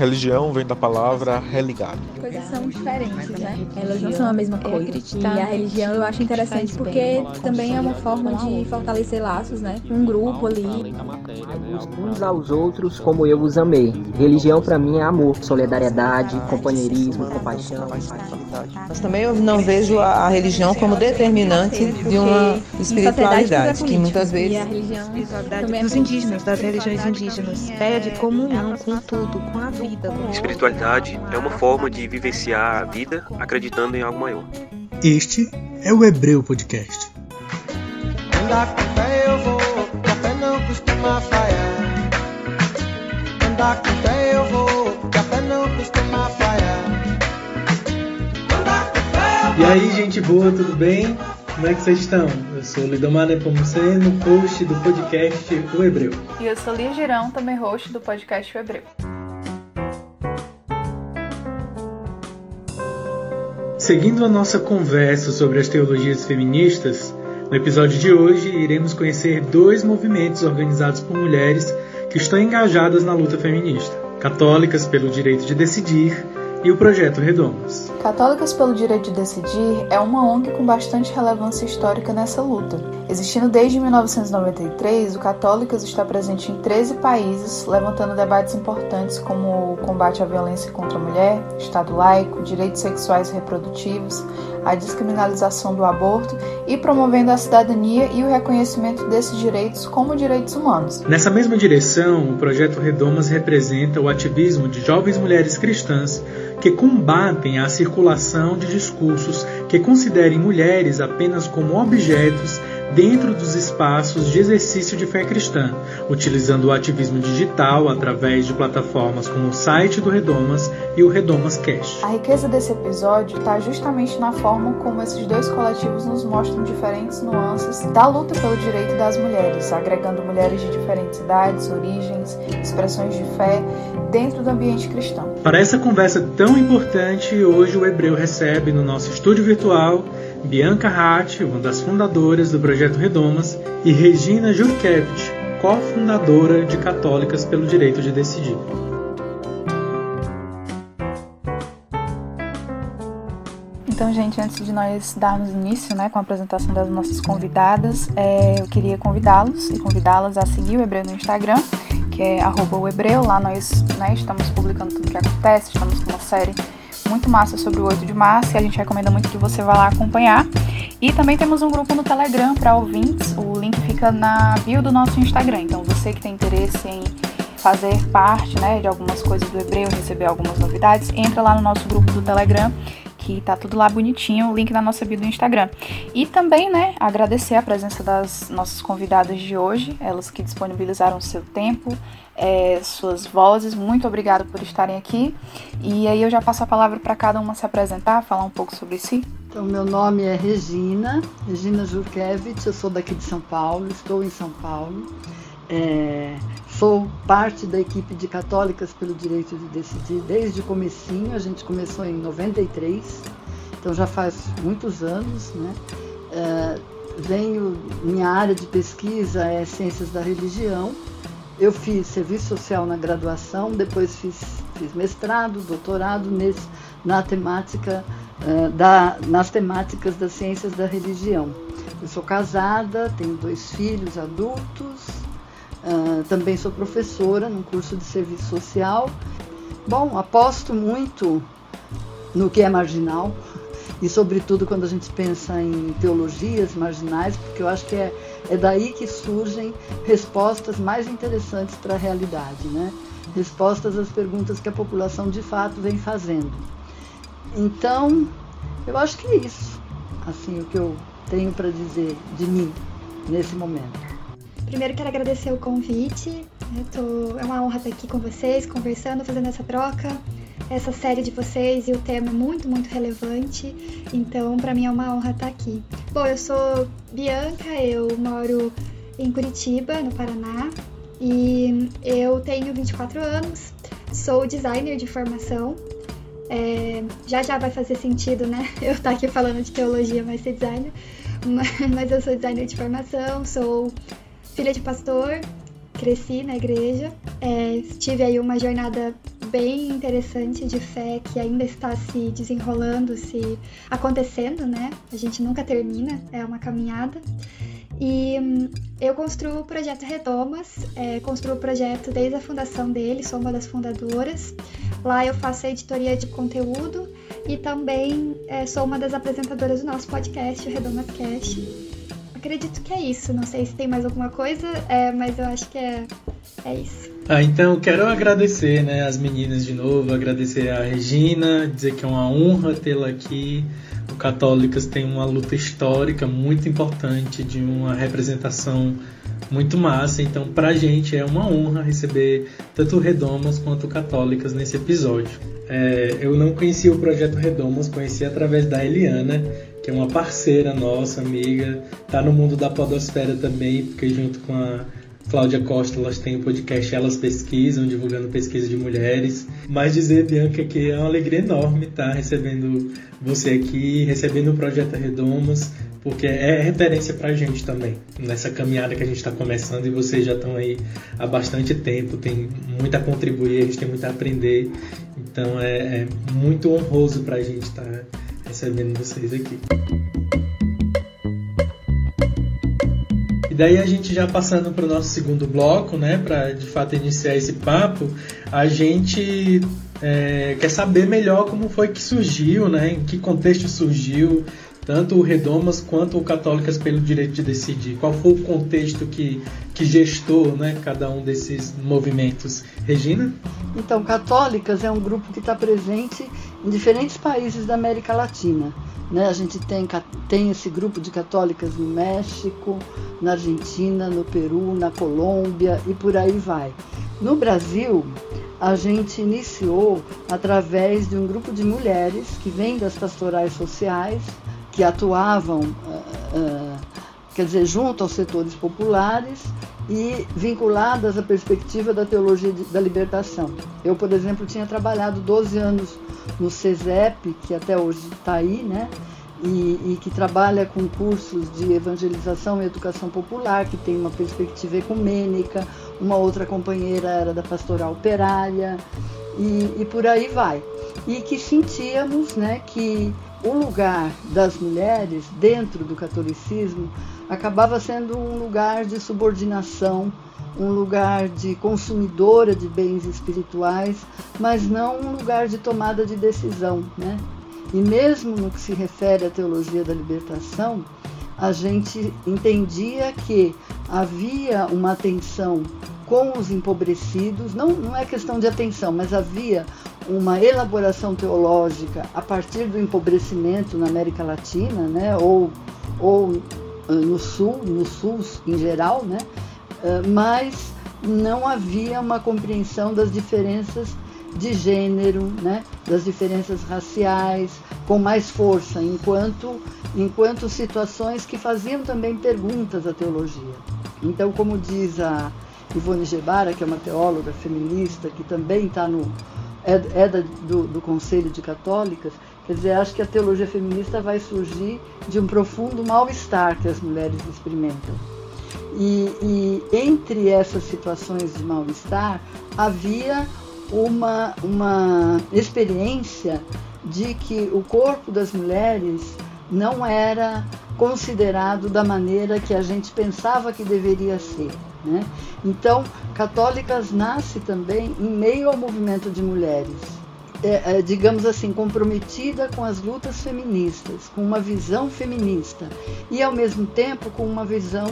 Religião vem da palavra religado. Coisas são diferentes, né? Elas não são a mesma coisa. E a religião eu acho interessante porque também é uma forma de fortalecer laços, né? Um grupo ali. Uns aos outros como eu os amei. Religião para mim é amor, solidariedade, companheirismo, compaixão. Mas também eu não vejo a religião como determinante de uma espiritualidade, que muitas vezes. a religião dos indígenas, das religiões indígenas. Ideia de comunhão com tudo, com a vida. Espiritualidade é uma forma de vivenciar a vida acreditando em algo maior. Este é o Hebreu Podcast. Andar com fé eu vou, café não costuma falhar. Andar com fé eu vou, café não costuma falhar. E aí, gente boa, tudo bem? Como é que vocês estão? Eu sou Lidomar Nepomuceno, host do podcast O Hebreu. E eu sou Lia Girão, também host do podcast O Hebreu. Seguindo a nossa conversa sobre as teologias feministas, no episódio de hoje iremos conhecer dois movimentos organizados por mulheres que estão engajadas na luta feminista: Católicas pelo Direito de Decidir e o Projeto Redomas. Católicas pelo Direito de Decidir é uma ONG com bastante relevância histórica nessa luta. Existindo desde 1993, o Católicas está presente em 13 países, levantando debates importantes como o combate à violência contra a mulher, Estado laico, direitos sexuais e reprodutivos, a descriminalização do aborto e promovendo a cidadania e o reconhecimento desses direitos como direitos humanos. Nessa mesma direção, o Projeto Redomas representa o ativismo de jovens mulheres cristãs que combatem a circulação de discursos que considerem mulheres apenas como objetos dentro dos espaços de exercício de fé cristã, utilizando o ativismo digital através de plataformas como o site do Redomas e o Redomas Cash. A riqueza desse episódio está justamente na forma como esses dois coletivos nos mostram diferentes nuances da luta pelo direito das mulheres, agregando mulheres de diferentes idades, origens, expressões de fé dentro do ambiente cristão. Para essa conversa tão importante, hoje o Hebreu recebe no nosso estúdio virtual Bianca Hatt, uma das fundadoras do Projeto Redomas, e Regina Jurkevich, cofundadora de Católicas pelo Direito de Decidir. Então, gente, antes de nós darmos início né, com a apresentação das nossas convidadas, é, eu queria convidá-los e convidá-las a seguir o Hebreu no Instagram, que é o Hebreu. Lá nós né, estamos publicando tudo o que acontece, estamos com uma série muito massa sobre o 8 de março e a gente recomenda muito que você vá lá acompanhar. E também temos um grupo no Telegram para ouvintes, o link fica na bio do nosso Instagram. Então você que tem interesse em fazer parte né, de algumas coisas do Hebreu, receber algumas novidades, entra lá no nosso grupo do Telegram que tá tudo lá bonitinho, o link na nossa bio do Instagram. E também, né, agradecer a presença das nossas convidadas de hoje, elas que disponibilizaram seu tempo, é, suas vozes. Muito obrigada por estarem aqui. E aí eu já passo a palavra para cada uma se apresentar, falar um pouco sobre si. Então, meu nome é Regina, Regina Jurkevich, eu sou daqui de São Paulo, estou em São Paulo. É, sou parte da equipe de Católicas pelo Direito de Decidir desde o comecinho, a gente começou em 93, então já faz muitos anos, né? É, venho, minha área de pesquisa é Ciências da Religião, eu fiz serviço social na graduação, depois fiz, fiz mestrado, doutorado nesse, na temática, uh, da, nas temáticas das ciências da religião. Eu sou casada, tenho dois filhos adultos, uh, também sou professora num curso de serviço social. Bom, aposto muito no que é marginal, e sobretudo quando a gente pensa em teologias marginais, porque eu acho que é, é daí que surgem respostas mais interessantes para a realidade, né? respostas às perguntas que a população de fato vem fazendo. Então, eu acho que é isso, assim, o que eu tenho para dizer de mim nesse momento. Primeiro quero agradecer o convite. Tô, é uma honra estar aqui com vocês, conversando, fazendo essa troca essa série de vocês e o tema é muito, muito relevante. Então, para mim é uma honra estar aqui. Bom, eu sou Bianca, eu moro em Curitiba, no Paraná, e eu tenho 24 anos, sou designer de formação. É, já já vai fazer sentido, né? Eu estar aqui falando de teologia, mas ser designer. Mas eu sou designer de formação, sou filha de pastor, cresci na igreja, é, tive aí uma jornada bem interessante de fé que ainda está se desenrolando, se acontecendo, né? A gente nunca termina, é uma caminhada. E hum, eu construo o projeto Redomas, é, construo o projeto desde a fundação dele, sou uma das fundadoras. Lá eu faço a editoria de conteúdo e também é, sou uma das apresentadoras do nosso podcast, o Redomas Cast. Acredito que é isso, não sei se tem mais alguma coisa, é, mas eu acho que é, é isso. Ah, então quero agradecer né, as meninas de novo, agradecer a Regina, dizer que é uma honra tê-la aqui. O Católicas tem uma luta histórica muito importante de uma representação muito massa. Então, pra gente é uma honra receber tanto Redomas quanto Católicas nesse episódio. É, eu não conhecia o projeto Redomas, conheci através da Eliana, que é uma parceira nossa, amiga, tá no mundo da podosfera também, porque junto com a Cláudia Costa, elas têm o podcast Elas Pesquisam, divulgando pesquisa de mulheres. Mas dizer, Bianca, que é uma alegria enorme estar recebendo você aqui, recebendo o Projeto Redomas, porque é referência para a gente também, nessa caminhada que a gente está começando e vocês já estão aí há bastante tempo, tem muito a contribuir, a gente tem muito a aprender, então é, é muito honroso para a gente estar tá recebendo vocês aqui. daí a gente já passando para o nosso segundo bloco, né, para de fato iniciar esse papo, a gente é, quer saber melhor como foi que surgiu, né, em que contexto surgiu, tanto o Redomas quanto o Católicas pelo Direito de Decidir. Qual foi o contexto que, que gestou né, cada um desses movimentos? Regina? Então, Católicas é um grupo que está presente em diferentes países da América Latina. Né? A gente tem, tem esse grupo de católicas no México, na Argentina, no Peru, na Colômbia e por aí vai. No Brasil, a gente iniciou através de um grupo de mulheres que vem das pastorais sociais, que atuavam, uh, uh, quer dizer, junto aos setores populares e vinculadas à perspectiva da teologia da libertação. Eu, por exemplo, tinha trabalhado 12 anos no CESEP, que até hoje está aí, né? E, e, que trabalha com cursos de evangelização e educação popular, que tem uma perspectiva ecumênica, uma outra companheira era da pastoral operária, e, e por aí vai. E que sentíamos né, que o lugar das mulheres dentro do catolicismo acabava sendo um lugar de subordinação, um lugar de consumidora de bens espirituais, mas não um lugar de tomada de decisão. Né? E mesmo no que se refere à teologia da libertação, a gente entendia que havia uma atenção com os empobrecidos, não, não é questão de atenção, mas havia uma elaboração teológica a partir do empobrecimento na América Latina, né, ou, ou ah, no Sul, no Sul em geral, né, ah, mas não havia uma compreensão das diferenças de gênero, né, das diferenças raciais, com mais força, enquanto, enquanto situações que faziam também perguntas à teologia. Então, como diz a Ivone Gebara, que é uma teóloga feminista, que também está no, é, é da, do, do Conselho de Católicas, quer dizer, acho que a teologia feminista vai surgir de um profundo mal-estar que as mulheres experimentam. E, e entre essas situações de mal-estar havia uma, uma experiência de que o corpo das mulheres não era considerado da maneira que a gente pensava que deveria ser. Né? Então, Católicas nasce também em meio ao movimento de mulheres, é, é, digamos assim, comprometida com as lutas feministas, com uma visão feminista e, ao mesmo tempo, com uma visão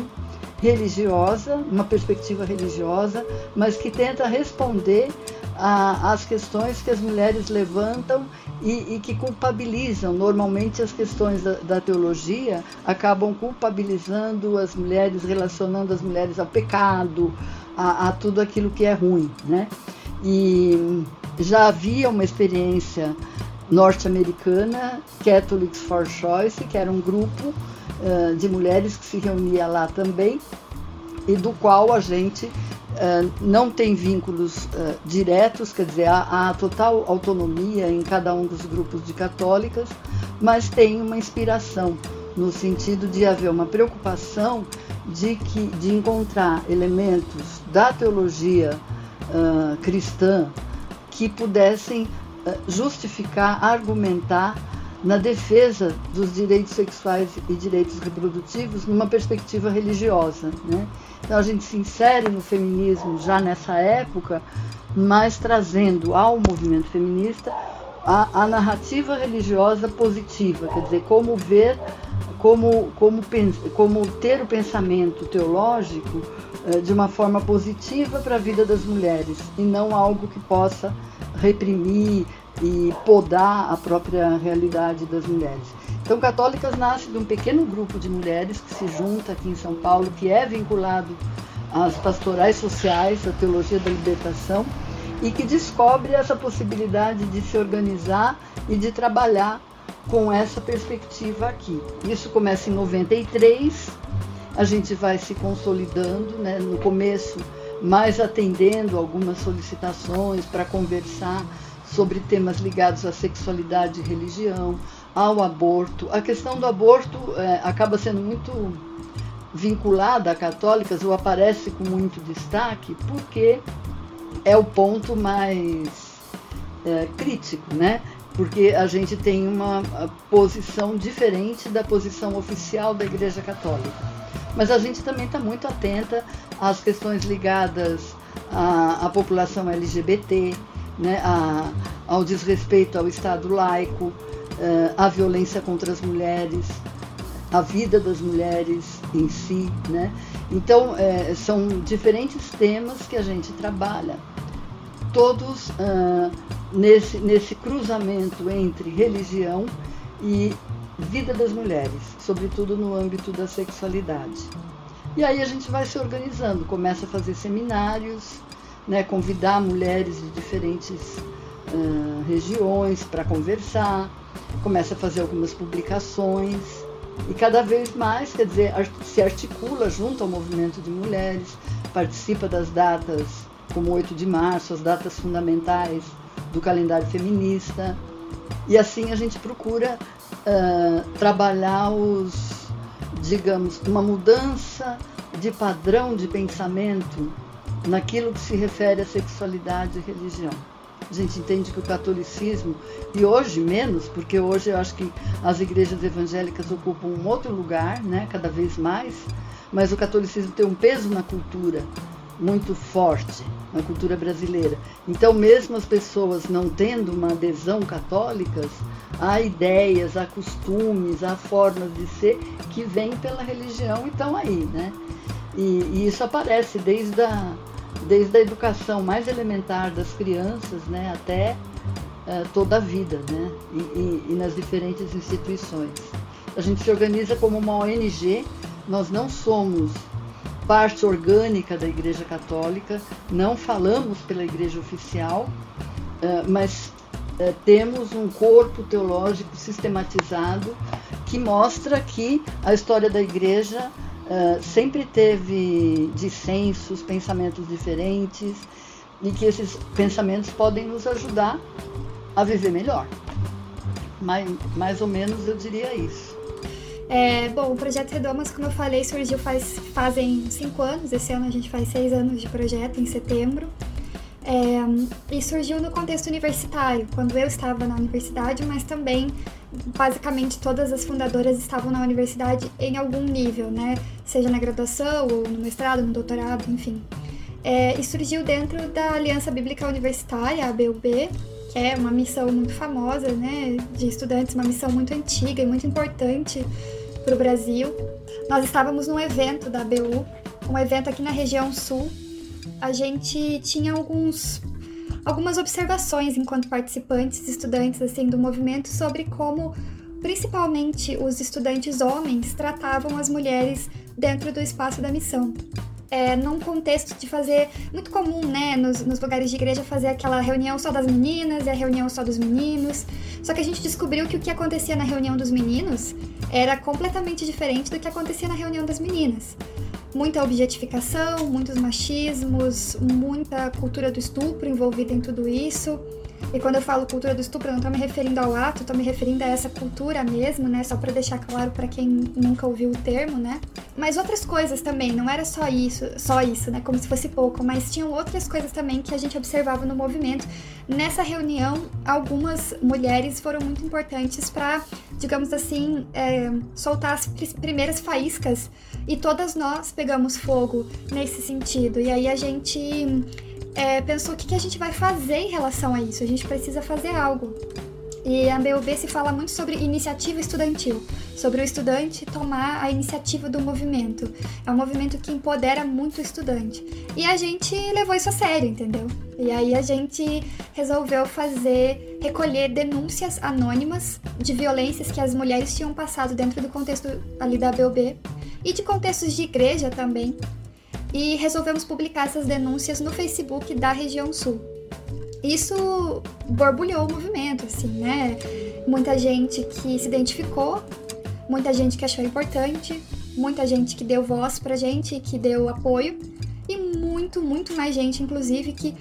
religiosa, uma perspectiva religiosa, mas que tenta responder às questões que as mulheres levantam e, e, que culpabilizam. Normalmente, as questões da, da, teologia acabam culpabilizando as mulheres, relacionando as mulheres ao pecado, a, a tudo aquilo que é ruim. Né? E já havia uma experiência norte-americana, Catholics for Choice, que era um grupo uh, de mulheres que se reunia lá também, e do qual a gente Não tem vínculos uh, diretos, quer dizer, há, há, total autonomia em cada um dos grupos de católicas, mas tem uma inspiração no sentido de haver uma preocupação de, que, de encontrar elementos da teologia uh, cristã que pudessem justificar, argumentar na defesa dos direitos sexuais e direitos reprodutivos numa perspectiva religiosa. Né? Então a gente se insere no feminismo já nessa época, mas trazendo ao movimento feminista a, a narrativa religiosa positiva, quer dizer, como ver, como, como, como ter o pensamento teológico eh, de uma forma positiva para a vida das mulheres e não algo que possa reprimir, e podar a própria realidade das mulheres. Então, Católicas nasce de um pequeno grupo de mulheres que se junta aqui em São Paulo, que é vinculado às pastorais sociais, à teologia da libertação, e que descobre essa possibilidade de se organizar e de trabalhar com essa perspectiva aqui. Isso começa em 93, a gente vai se consolidando, né? no começo mais atendendo algumas solicitações para conversar sobre temas ligados à sexualidade e religião, ao aborto. A questão do aborto é, acaba sendo muito vinculada a católicas ou aparece com muito destaque porque é o ponto mais é, crítico, né? Porque a gente tem uma posição diferente da posição oficial da Igreja Católica. Mas a gente também está muito atenta às questões ligadas à, à população LGBT, né, ao desrespeito ao Estado laico, eh, à violência contra as mulheres, à vida das mulheres em si. Né? Então, é, são diferentes temas que a gente trabalha, todos uh, nesse, nesse cruzamento entre religião e vida das mulheres, sobretudo no âmbito da sexualidade. E aí a gente vai se organizando, começa a fazer seminários, né, convidar mulheres de diferentes uh, regiões para conversar, começa a fazer algumas publicações e cada vez mais, quer dizer, se articula junto ao movimento de mulheres, participa das datas como 8 de março, as datas fundamentais do calendário feminista. E assim a gente procura uh, trabalhar os, digamos, uma mudança de padrão de pensamento naquilo que se refere à sexualidade e religião. A gente entende que o catolicismo, e hoje menos, porque hoje eu acho que as igrejas evangélicas ocupam um outro lugar, né, cada vez mais, mas o catolicismo tem um peso na cultura muito forte, na cultura brasileira. Então, mesmo as pessoas não tendo uma adesão católica, há ideias, há costumes, há formas de ser que vêm pela religião e estão aí, né? E, e isso aparece desde a desde a educação mais elementar das crianças né, até uh, toda a vida, né, e, e, e, nas diferentes instituições. A gente se organiza como uma ONG, nós não somos parte orgânica da Igreja Católica, não falamos pela Igreja Oficial, uh, mas uh, temos um corpo teológico sistematizado que mostra que a história da Igreja uh, sempre teve dissensos, pensamentos diferentes, e que esses pensamentos podem nos ajudar a viver melhor. Mais, mais ou menos eu diria isso. É, bom, o Projeto Redomas, como eu falei, surgiu faz, fazem cinco anos. Esse ano a gente faz seis anos de projeto, em setembro. É, e surgiu no contexto universitário, quando eu estava na universidade, mas também basicamente todas as fundadoras estavam na universidade em algum nível, né? Seja na graduação ou no mestrado, no doutorado, enfim. É, e surgiu dentro da Aliança Bíblica Universitária, a ABUB, que é uma missão muito famosa, né, de estudantes, uma missão muito antiga e muito importante para o Brasil. Nós estávamos num evento da ABU, um evento aqui na região sul. A gente tinha alguns algumas observações enquanto participantes, estudantes assim do movimento sobre como principalmente os estudantes homens tratavam as mulheres dentro do espaço da missão. É, num contexto de fazer muito comum, né, nos, nos, lugares de igreja fazer aquela reunião só das meninas e a reunião só dos meninos. Só que a gente descobriu que o que acontecia na reunião dos meninos era completamente diferente do que acontecia na reunião das meninas muita objetificação, muitos machismos, muita cultura do estupro envolvida em tudo isso. E quando eu falo cultura do estupro, eu não tô me referindo ao ato, tô me referindo a essa cultura mesmo, né? Só para deixar claro para quem nunca ouviu o termo, né? Mas outras coisas também, não era só isso, só isso, né? Como se fosse pouco, mas tinham outras coisas também que a gente observava no movimento. Nessa reunião, algumas mulheres foram muito importantes para, digamos assim, é, soltar as primeiras faíscas e todas nós pegamos fogo nesse sentido. E aí a gente é, pensou o que, que a gente vai fazer em relação a isso. A gente precisa fazer algo. E a BUB se fala muito sobre iniciativa estudantil, sobre o estudante tomar a iniciativa do movimento. É um movimento que empodera muito o estudante. E a gente levou isso a sério, entendeu? E aí a gente resolveu fazer, recolher denúncias anônimas de violências que as mulheres tinham passado dentro do contexto ali da BUB e de contextos de igreja também, e resolvemos publicar essas denúncias no Facebook da região sul. Isso borbulhou o movimento, assim, né? Muita gente que se identificou, muita gente que achou importante, muita gente que deu voz pra gente, que deu apoio, e muito, muito mais gente, inclusive, que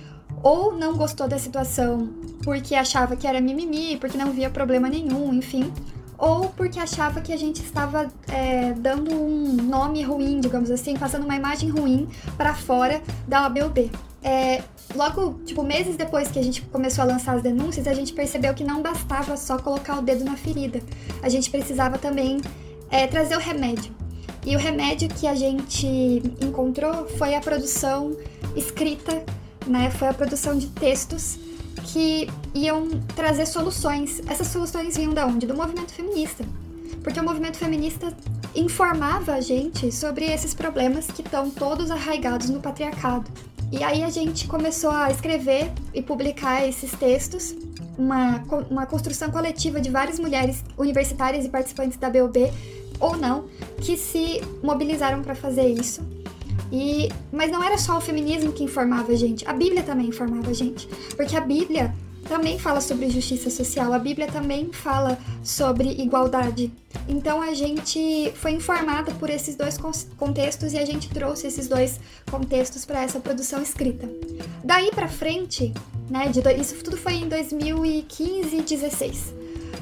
ou não gostou da situação porque achava que era mimimi, porque não via problema nenhum, enfim, ou porque achava que a gente estava é, dando um nome ruim, digamos assim, passando uma imagem ruim para fora da ABUB. É, logo, tipo, meses depois que a gente começou a lançar as denúncias, a gente percebeu que não bastava só colocar o dedo na ferida. A gente precisava também é, trazer o remédio. E o remédio que a gente encontrou foi a produção escrita, né? Foi a produção de textos que iam trazer soluções. Essas soluções vinham da onde? Do movimento feminista. Porque o movimento feminista informava a gente sobre esses problemas que estão todos arraigados no patriarcado. E aí a gente começou a escrever e publicar esses textos, uma, uma construção coletiva de várias mulheres universitárias e participantes da BOB, ou não, que se mobilizaram para fazer isso. E, mas não era só o feminismo que informava a gente, a Bíblia também informava a gente. Porque a Bíblia também fala sobre justiça social, a Bíblia também fala sobre igualdade. Então a gente foi informada por esses dois contextos e a gente trouxe esses dois contextos para essa produção escrita. Daí para frente, né, de, isso tudo foi em 2015 e 16.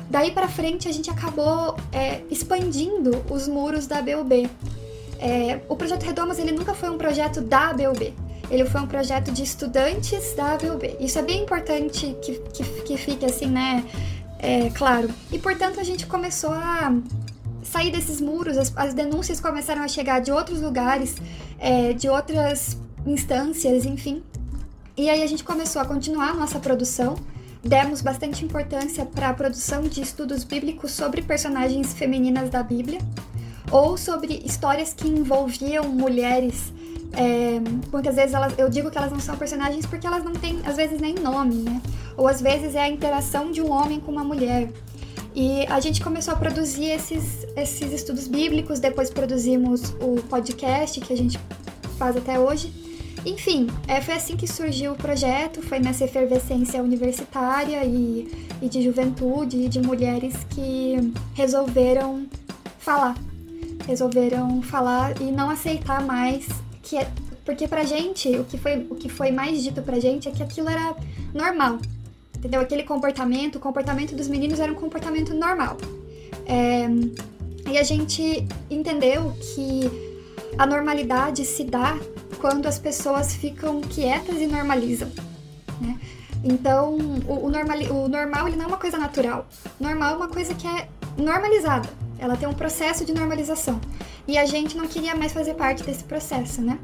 Daí para frente a gente acabou é, expandindo os muros da BUB. É, o projeto Redomas ele nunca foi um projeto da ABUB. Ele foi um projeto de estudantes da ABUB. Isso é bem importante que, que, que fique assim, né? É, claro. E portanto a gente começou a sair desses muros, as, as denúncias começaram a chegar de outros lugares, é, de outras instâncias, enfim. E aí a gente começou a continuar a nossa produção. Demos bastante importância para a produção de estudos bíblicos sobre personagens femininas da Bíblia ou sobre histórias que envolviam mulheres. É, muitas vezes elas, eu digo que elas não são personagens porque elas não têm, às vezes, nem nome, né? Ou às vezes é a interação de um homem com uma mulher. E a gente começou a produzir esses, esses estudos bíblicos, depois produzimos o podcast que a gente faz até hoje. Enfim, é, foi assim que surgiu o projeto, foi nessa efervescência universitária e, e de juventude e de mulheres que resolveram falar resolveram falar e não aceitar mais que é, porque pra gente o que foi o que foi mais dito pra gente é que aquilo era normal. Entendeu? Aquele comportamento, o comportamento dos meninos era um comportamento normal. É, e a gente entendeu que a normalidade se dá quando as pessoas ficam quietas e normalizam. Né? Então, o, o, normal, o normal ele não é uma coisa natural. Normal é uma coisa que é normalizada. Ela tem um processo de normalização. E a gente não queria mais fazer parte desse processo, né?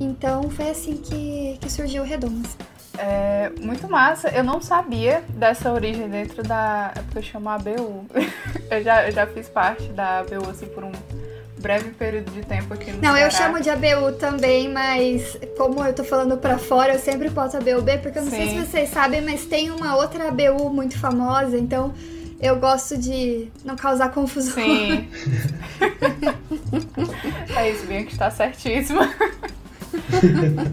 Então foi assim que, que surgiu o Redomas. É muito massa. Eu não sabia dessa origem dentro da. É porque eu chamo ABU. eu, já, eu já fiz parte da ABU assim, por um breve período de tempo aqui no Não, Ceará. eu chamo de ABU também, mas como eu tô falando pra fora, eu sempre posso ABUB, porque eu não Sim. sei se vocês sabem, mas tem uma outra ABU muito famosa, então eu gosto de não causar confusão. Sim. é isso, bem que está certíssima.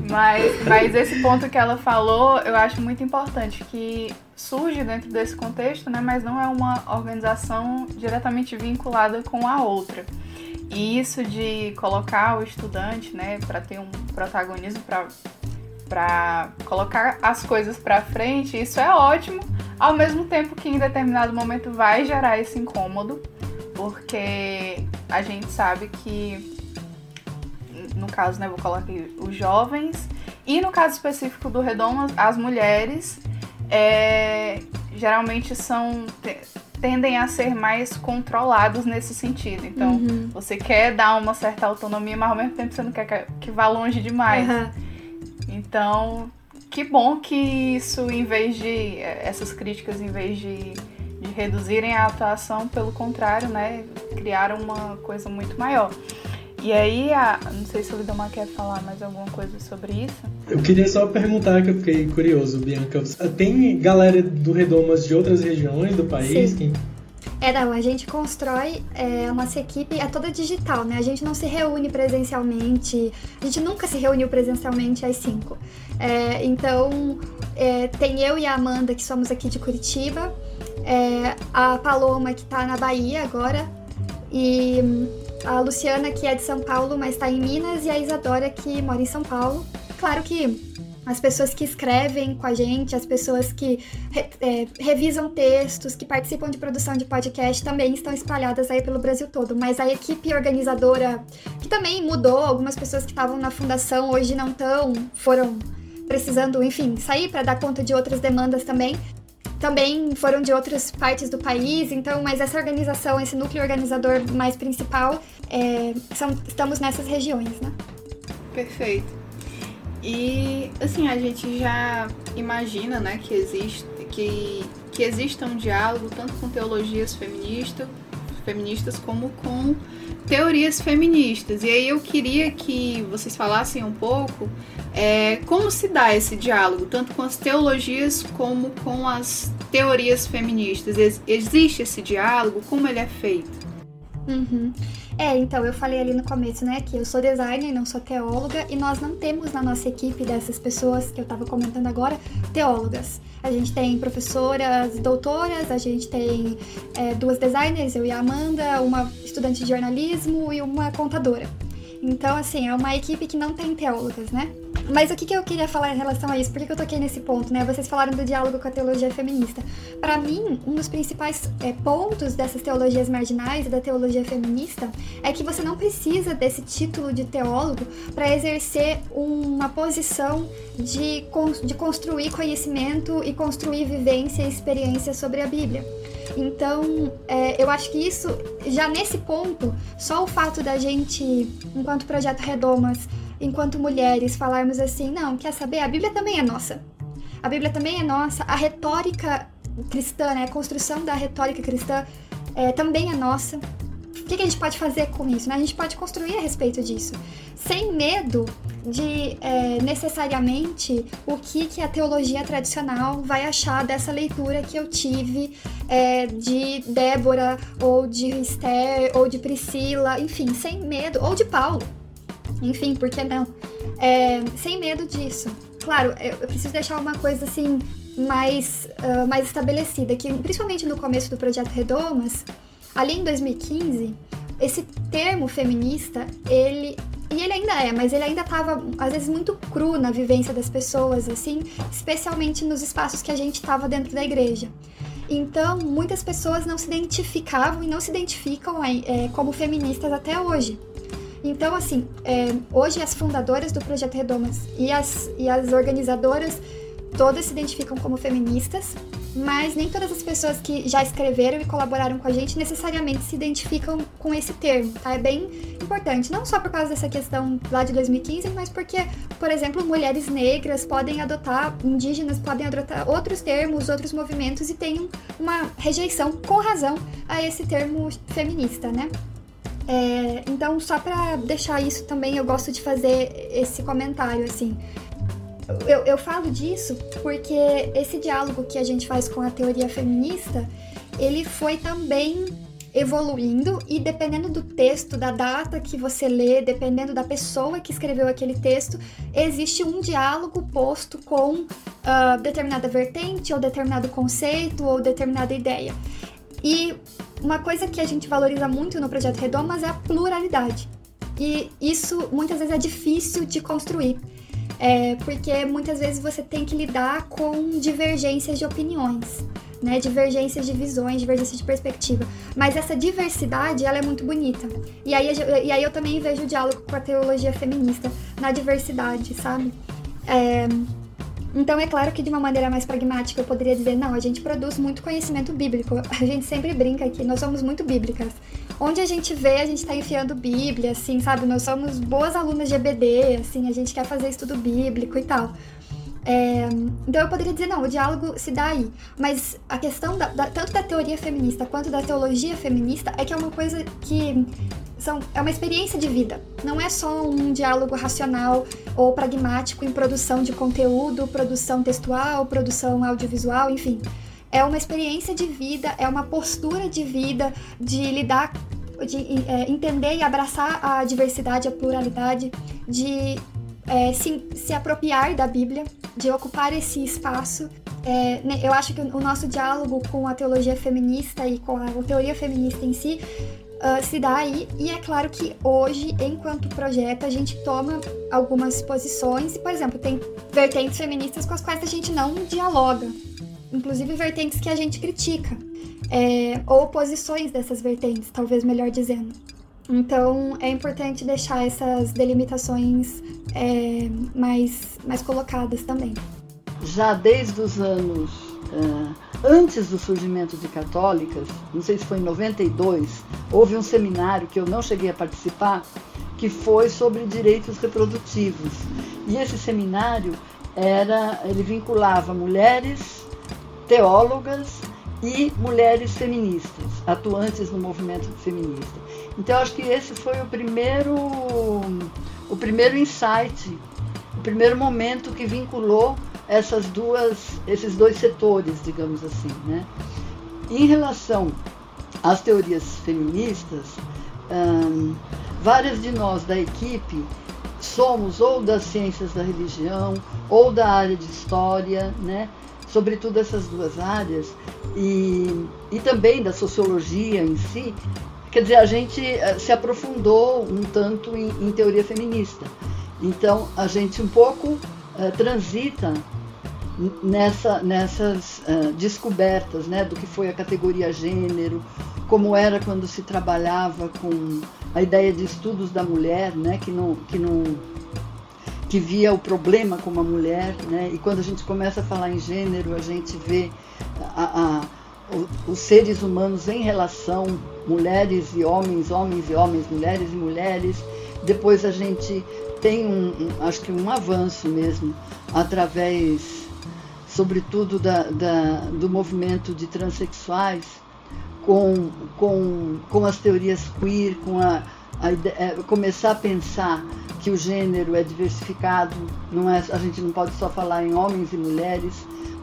mas, mas esse ponto que ela falou, eu acho muito importante, que surge dentro desse contexto, né, mas não é uma organização diretamente vinculada com a outra. E isso de colocar o estudante, né, para ter um protagonismo, para para colocar as coisas para frente, isso é ótimo, ao mesmo tempo que em determinado momento vai gerar esse incômodo, porque a gente sabe que no caso, né, vou colocar aqui os jovens e no caso específico do Redomas, as mulheres é, geralmente são tendem a ser mais controlados nesse sentido. Então, uhum. você quer dar uma certa autonomia, mas ao mesmo tempo você não quer que vá longe demais. Uhum. Então, que bom que isso, em vez de. essas críticas, em vez de, de reduzirem a atuação, pelo contrário, né? Criaram uma coisa muito maior. E aí, a, não sei se o Lidomar quer falar mais alguma coisa sobre isso. Eu queria só perguntar, que eu fiquei curioso, Bianca. Tem galera do Redomas de outras regiões do país? Sim. Quem... É, não, a gente constrói, é, a nossa equipe é toda digital, né? A gente não se reúne presencialmente, a gente nunca se reuniu presencialmente às cinco. É, então, é, tem eu e a Amanda, que somos aqui de Curitiba, é, a Paloma, que tá na Bahia agora, e a Luciana, que é de São Paulo, mas está em Minas, e a Isadora, que mora em São Paulo. Claro que as pessoas que escrevem com a gente, as pessoas que é, revisam textos, que participam de produção de podcast também estão espalhadas aí pelo Brasil todo. Mas a equipe organizadora, que também mudou, algumas pessoas que estavam na fundação hoje não estão, foram precisando, enfim, sair para dar conta de outras demandas também também foram de outras partes do país, então, mas essa organização, esse núcleo organizador mais principal, é, são, estamos nessas regiões, né? Perfeito. E assim, a gente já imagina, né, que existe que, que exista um diálogo tanto com teologias feministas, feministas como com teorias feministas. E aí eu queria que vocês falassem um pouco é, como se dá esse diálogo, tanto com as teologias como com as teorias feministas. Ex existe esse diálogo? Como ele é feito? Uhum. É, então, eu falei ali no começo, né, que eu sou designer, não sou teóloga, e nós não temos na nossa equipe dessas pessoas que eu tava comentando agora, teólogas. A gente tem professoras doutoras, a gente tem é, duas designers, eu e a Amanda, uma estudante de jornalismo e uma contadora. Então, assim, é uma equipe que não tem teólogas, né? Mas o que, que eu queria falar em relação a isso? Por que, eu toquei nesse ponto, né? Vocês falaram do diálogo com a teologia feminista. Para mim, um dos principais é, pontos dessas teologias marginais e da teologia feminista é que você não precisa desse título de teólogo para exercer uma posição de, de construir conhecimento e construir vivência e experiência sobre a Bíblia. Então, é, eu acho que isso, já nesse ponto, só o fato da gente, enquanto projeto Redomas, enquanto mulheres, falarmos assim: não, quer saber? A Bíblia também é nossa. A Bíblia também é nossa. A retórica cristã, né? a construção da retórica cristã é, também é nossa. O que, que, a gente pode fazer com isso? Né? A gente pode construir a respeito disso, sem medo de é, necessariamente o que, que a teologia tradicional vai achar dessa leitura que eu tive é, de Débora, ou de Esther, ou de Priscila, enfim, sem medo, ou de Paulo. Enfim, por que não? É, sem medo disso. Claro, eu preciso deixar uma coisa assim mais, uh, mais estabelecida, que principalmente no começo do projeto Redomas, ali em 2015, esse termo feminista, ele e ele ainda é, mas ele ainda estava às vezes muito cru na vivência das pessoas, assim, especialmente nos espaços que a gente estava dentro da igreja. Então, muitas pessoas não se identificavam e não se identificam é, como feministas até hoje. Então, assim, é, hoje as fundadoras do Projeto Redomas e as, e as organizadoras todas se identificam como feministas, mas nem todas as pessoas que já escreveram e colaboraram com a gente necessariamente se identificam com esse termo, tá? É bem importante, não só por causa dessa questão lá de 2015, mas porque, por exemplo, mulheres negras podem adotar, indígenas podem adotar outros termos, outros movimentos e tem uma rejeição, com razão, a esse termo feminista, né? É, então, só para deixar isso também, eu gosto de fazer esse comentário, assim. Eu, eu falo disso porque esse diálogo que a gente faz com a teoria feminista, ele foi também evoluindo e dependendo do texto, da data que você lê, dependendo da pessoa que escreveu aquele texto, existe um diálogo posto com uh, determinada vertente, ou determinado conceito, ou determinada ideia. E uma coisa que a gente valoriza muito no projeto Redomas é a pluralidade. E isso muitas vezes é difícil de construir. É, porque muitas vezes você tem que lidar com divergências de opiniões. Né, divergências de visões, divergências de perspectiva. Mas essa diversidade, ela é muito bonita. E aí, e aí eu também vejo o diálogo com a teologia feminista na diversidade, sabe? É, então, é claro que de uma maneira mais pragmática eu poderia dizer: não, a gente produz muito conhecimento bíblico. A gente sempre brinca que nós somos muito bíblicas. Onde a gente vê, a gente está enfiando Bíblia, assim, sabe? Nós somos boas alunas de EBD, assim, a gente quer fazer estudo bíblico e tal. É, então eu poderia dizer, não, o diálogo se dá aí. Mas a questão da, da, tanto da teoria feminista quanto da teologia feminista é que é uma coisa que são, é uma experiência de vida. Não é só um diálogo racional ou pragmático em produção de conteúdo, produção textual, produção audiovisual, enfim. É uma experiência de vida, é uma postura de vida, de lidar, de é, entender e abraçar a diversidade, a pluralidade, de é, se, se apropriar da Bíblia, de ocupar esse espaço é, né, eu acho que o nosso diálogo com a teologia feminista e com a teoria feminista em si uh, se dá aí. E é claro que hoje, enquanto projeto, a gente toma algumas posições. Por exemplo, tem vertentes feministas com as quais a gente não dialoga. Inclusive vertentes que a gente critica. É, ou posições dessas vertentes, talvez melhor dizendo. Então é importante deixar essas delimitações é, mais, mais colocadas também. Já desde os anos uh, antes do surgimento de católicas, não sei se foi em 92, houve um seminário que eu não cheguei a participar, que foi sobre direitos reprodutivos. E esse seminário era, ele vinculava mulheres teólogas e mulheres feministas, atuantes no movimento feminista. Então acho que esse foi o primeiro o primeiro insight, o primeiro momento que vinculou essas duas, esses dois setores, digamos assim. Né? Em relação às teorias feministas, hum, várias de nós da equipe somos ou das ciências da religião ou da área de história, né? sobretudo essas duas áreas, e, e também da sociologia em si. Quer dizer, a gente eh, se aprofundou um tanto em, em teoria feminista. Então, a gente um pouco uh, transita nessa, nessas uh, descobertas né, do que foi a categoria gênero, como era quando se trabalhava com a ideia de estudos da mulher, né, que não, que não que via o problema como a mulher, né, e quando a gente começa a falar em gênero, a gente vê a, a, os seres humanos em relação mulheres e homens, homens e homens, mulheres e mulheres. Depois a gente tem um, um acho que um avanço mesmo através sobretudo da, da, do movimento de transexuais, com, com, com as teorias queer, com a, a é, começar a pensar que o gênero é diversificado, não é, a gente não pode só falar em homens e mulheres,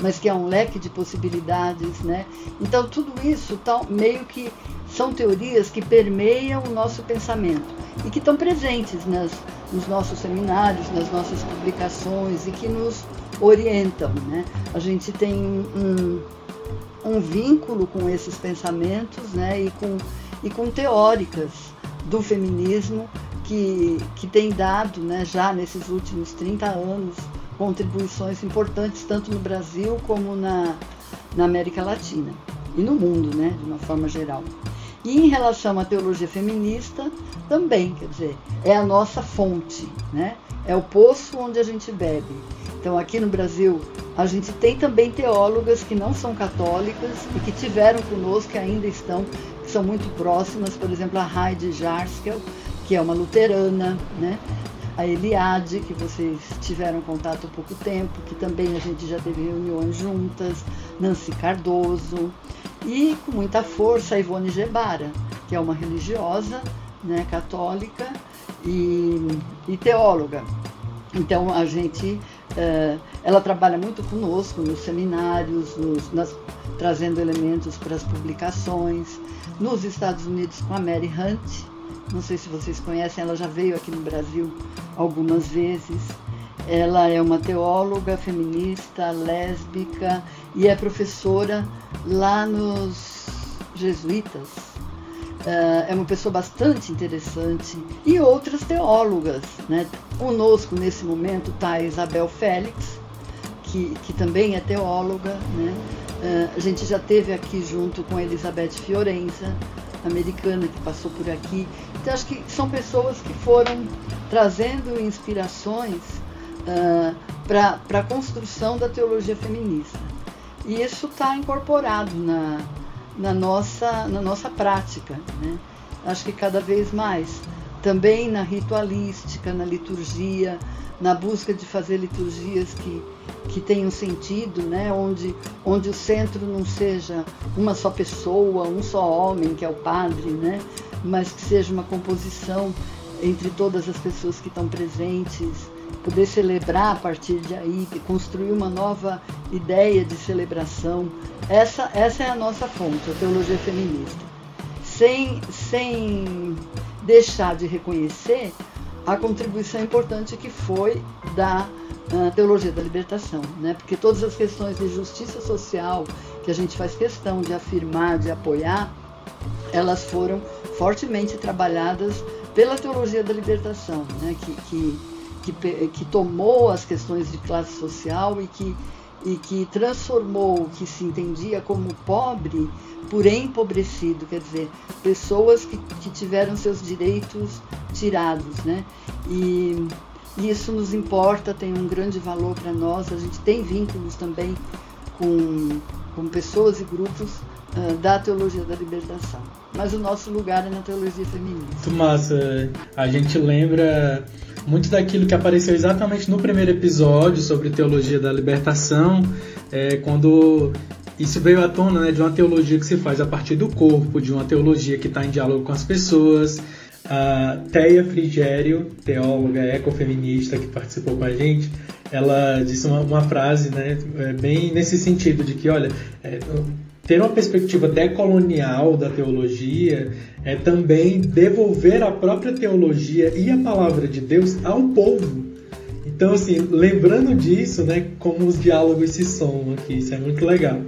mas que há um leque de possibilidades, né? Então tudo isso tá, meio que são teorias que permeiam o nosso pensamento e que estão presentes nas, nos nossos seminários, nas nossas publicações e que nos orientam. Né? A gente tem um, um vínculo com esses pensamentos né? e, com, e com teóricas do feminismo que, que tem dado né, já nesses últimos 30 anos contribuições importantes tanto no Brasil como na, na América Latina e no mundo, né, de uma forma geral. E em relação à teologia feminista, também, quer dizer, é a nossa fonte, né? É o poço onde a gente bebe. Então, aqui no Brasil, a gente tem também teólogas que não são católicas e que tiveram conosco, que ainda estão, que são muito próximas, por exemplo, a Heidi Jarskel, que é uma luterana, né? A Eliade, que vocês tiveram contato há pouco tempo, que também a gente já teve reuniões juntas, Nancy Cardoso, e com muita força a Ivone Gebara, que é uma religiosa né, católica e, e teóloga. Então a gente, é, ela trabalha muito conosco nos seminários, nos, nas, trazendo elementos para as publicações. Nos Estados Unidos com a Mary Hunt, não sei se vocês conhecem, ela já veio aqui no Brasil algumas vezes. Ela é uma teóloga feminista, lésbica e é professora lá nos jesuítas. é uma pessoa bastante interessante, e outras teólogas. Né? Conosco, nesse momento, está a Isabel Félix, que, que também é teóloga. Né? a gente já teve aqui junto com a Elizabeth Fiorenza, americana que passou por aqui. Então, acho que são pessoas que foram trazendo inspirações uh, para a construção da teologia feminista. E isso está incorporado na, na, nossa, na nossa prática. Né? Acho que cada vez mais. Também na ritualística, na liturgia, na busca de fazer liturgias que, que tenham sentido, né? onde, onde o centro não seja uma só pessoa, um só homem, que é o padre, né? Mas que seja uma composição entre todas as pessoas que estão presentes, poder celebrar a partir de aí, construir uma nova ideia de celebração. Essa, essa é a nossa fonte, a teologia feminista. Sem, sem deixar de reconhecer a contribuição importante que foi da uh, teologia da libertação, né? porque todas as questões de justiça social que a gente faz questão de afirmar, de apoiar, elas foram fortemente trabalhadas pela teologia da libertação, né? que, que que, que tomou as questões de classe social e que, e que transformou o que se entendia como pobre por empobrecido, quer dizer, pessoas que, que tiveram seus direitos tirados, né? E isso nos importa, tem um grande valor para nós, a gente tem vínculos também com, com pessoas e grupos da teologia da libertação. Mas o nosso lugar é na teologia feminista. Muito massa. A gente lembra muito daquilo que apareceu exatamente no primeiro episódio sobre teologia da libertação, é, quando isso veio à tona né, de uma teologia que se faz a partir do corpo, de uma teologia que está em diálogo com as pessoas. A Teia Frigério, teóloga ecofeminista que participou com a gente, ela disse uma, uma frase né, é, bem nesse sentido de que, olha, é, ter uma perspectiva decolonial da teologia é também devolver a própria teologia e a palavra de Deus ao povo. Então, assim, lembrando disso, né, como os diálogos se somam aqui, isso é muito legal.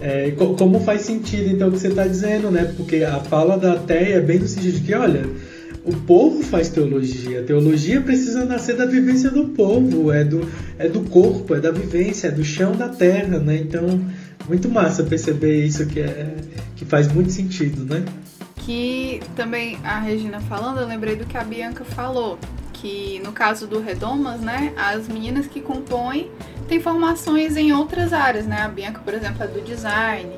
É, como faz sentido, então, o que você está dizendo, né? Porque a fala da Teia é bem no sentido de que, olha, o povo faz teologia. A teologia precisa nascer da vivência do povo, é do, é do corpo, é da vivência, é do chão da terra, né? Então, muito massa perceber isso que, é, que faz muito sentido, né? Que também a Regina falando, eu lembrei do que a Bianca falou, que no caso do Redomas, né, as meninas que compõem têm formações em outras áreas, né? A Bianca, por exemplo, é do design.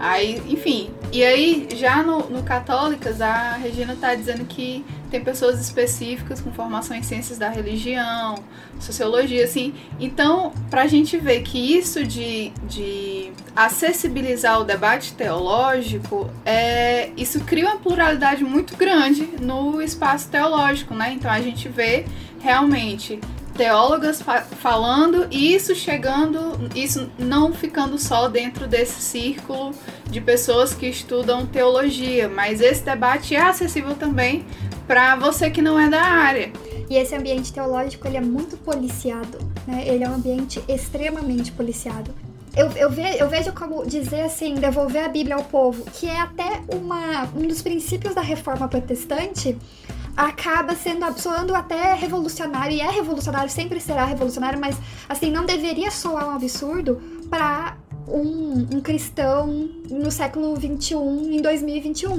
Aí, enfim, e aí já no, no Católicas, a Regina tá dizendo que tem pessoas específicas com formação em ciências da religião, sociologia, assim. Então, para a gente ver que isso de, de acessibilizar o debate teológico, é, isso cria uma pluralidade muito grande no espaço teológico, né? Então, a gente vê realmente teólogas fa falando e isso chegando, isso não ficando só dentro desse círculo de pessoas que estudam teologia, mas esse debate é acessível também para você que não é da área. E esse ambiente teológico ele é muito policiado, né? Ele é um ambiente extremamente policiado. Eu, eu, ve, eu, vejo como dizer assim, devolver a Bíblia ao povo, que é até uma, um dos princípios da reforma protestante, acaba sendo soando até revolucionário, e é revolucionário, sempre será revolucionário, mas assim, não deveria soar um absurdo para um, um cristão no século 21, em 2021,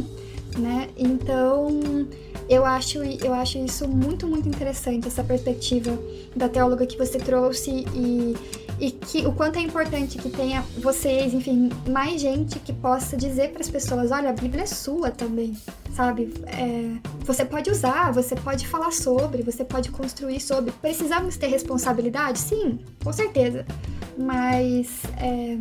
né? Então, eu acho, eu acho isso muito, muito interessante, essa perspectiva da teóloga que você trouxe e, e que o quanto é importante que tenha vocês, enfim, mais gente que possa dizer para as pessoas: olha, a Bíblia é sua também, sabe? É, você pode usar, você pode falar sobre, você pode construir sobre. Precisamos ter responsabilidade? Sim, com certeza. Mas. É,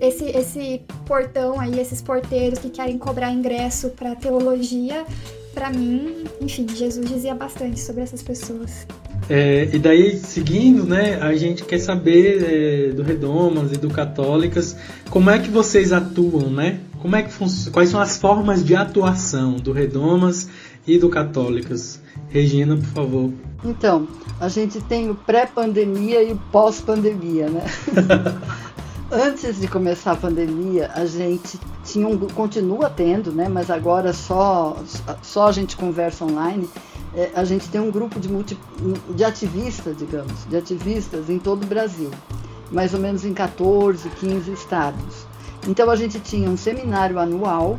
esse, esse portão aí, esses porteiros que querem cobrar ingresso para teologia, para mim, enfim, Jesus dizia bastante sobre essas pessoas. É, e daí, seguindo, né, a gente quer saber é, do Redomas e do Católicas, como é que vocês atuam, né? Como é que Quais são as formas de atuação do Redomas e do Católicas? Regina, por favor. Então, a gente tem o pré-pandemia e o pós-pandemia, né? Antes de começar a pandemia, a gente tinha um, continua tendo, né, mas agora só, só a gente conversa online. É, a gente tem um grupo de, multi, de ativistas, digamos, de ativistas em todo o Brasil, mais ou menos em 14, 15 estados. Então a gente tinha um seminário anual.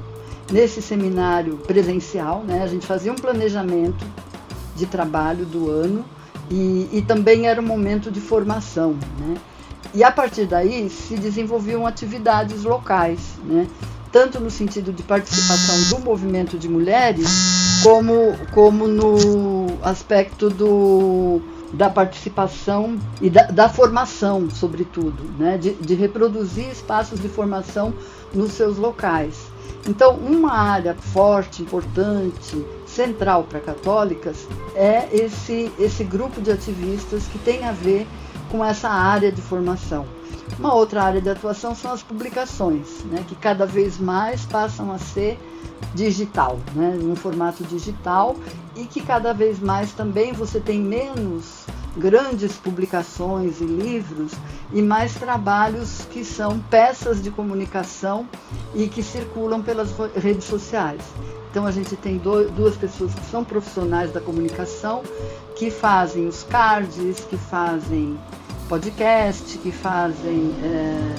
Nesse seminário presencial, né, a gente fazia um planejamento de trabalho do ano e, e também era um momento de formação. Né? E a partir daí se desenvolviam atividades locais, né? Tanto no sentido de participação do movimento de mulheres, como, como no aspecto do, da participação e da, da formação, sobretudo, né? de, de reproduzir espaços de formação nos seus locais. Então, uma área forte, importante, central para católicas é esse, esse grupo de ativistas que tem a ver com essa área de formação. Uma outra área de atuação são as publicações, né, que cada vez mais passam a ser digital, né, no formato digital, e que cada vez mais também você tem menos grandes publicações e livros e mais trabalhos que são peças de comunicação e que circulam pelas redes sociais. Então a gente tem duas pessoas que são profissionais da comunicação, que fazem os cards, que fazem podcast, que fazem é,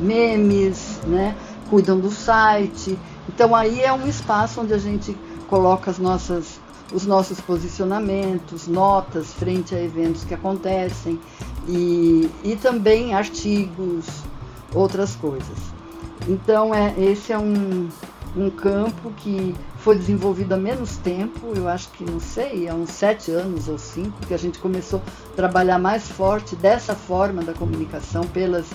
memes, né? cuidam do site. Então aí é um espaço onde a gente coloca as nossas, os nossos posicionamentos, notas frente a eventos que acontecem e, e também artigos, outras coisas. Então é, esse é um, um campo que foi desenvolvido há menos tempo, eu acho que não sei, há uns sete anos ou cinco, que a gente começou a trabalhar mais forte dessa forma da comunicação pelas,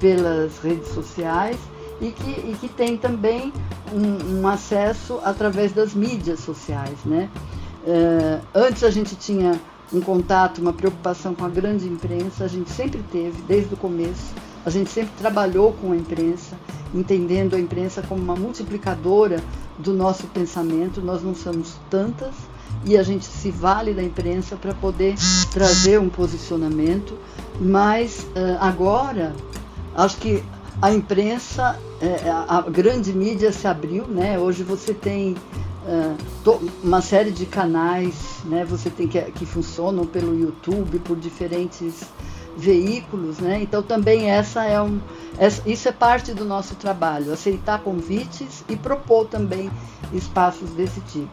pelas redes sociais e que, e que tem também um, um acesso através das mídias sociais. Né? Uh, antes a gente tinha um contato, uma preocupação com a grande imprensa, a gente sempre teve, desde o começo, a gente sempre trabalhou com a imprensa entendendo a imprensa como uma multiplicadora do nosso pensamento. Nós não somos tantas e a gente se vale da imprensa para poder trazer um posicionamento, mas uh, agora acho que a imprensa, uh, a grande mídia se abriu, né? Hoje você tem uh, uma série de canais, né? Você tem que, que funcionam pelo YouTube, por diferentes veículos, né? Então também essa é um, isso é parte do nosso trabalho, aceitar convites e propor também espaços desse tipo.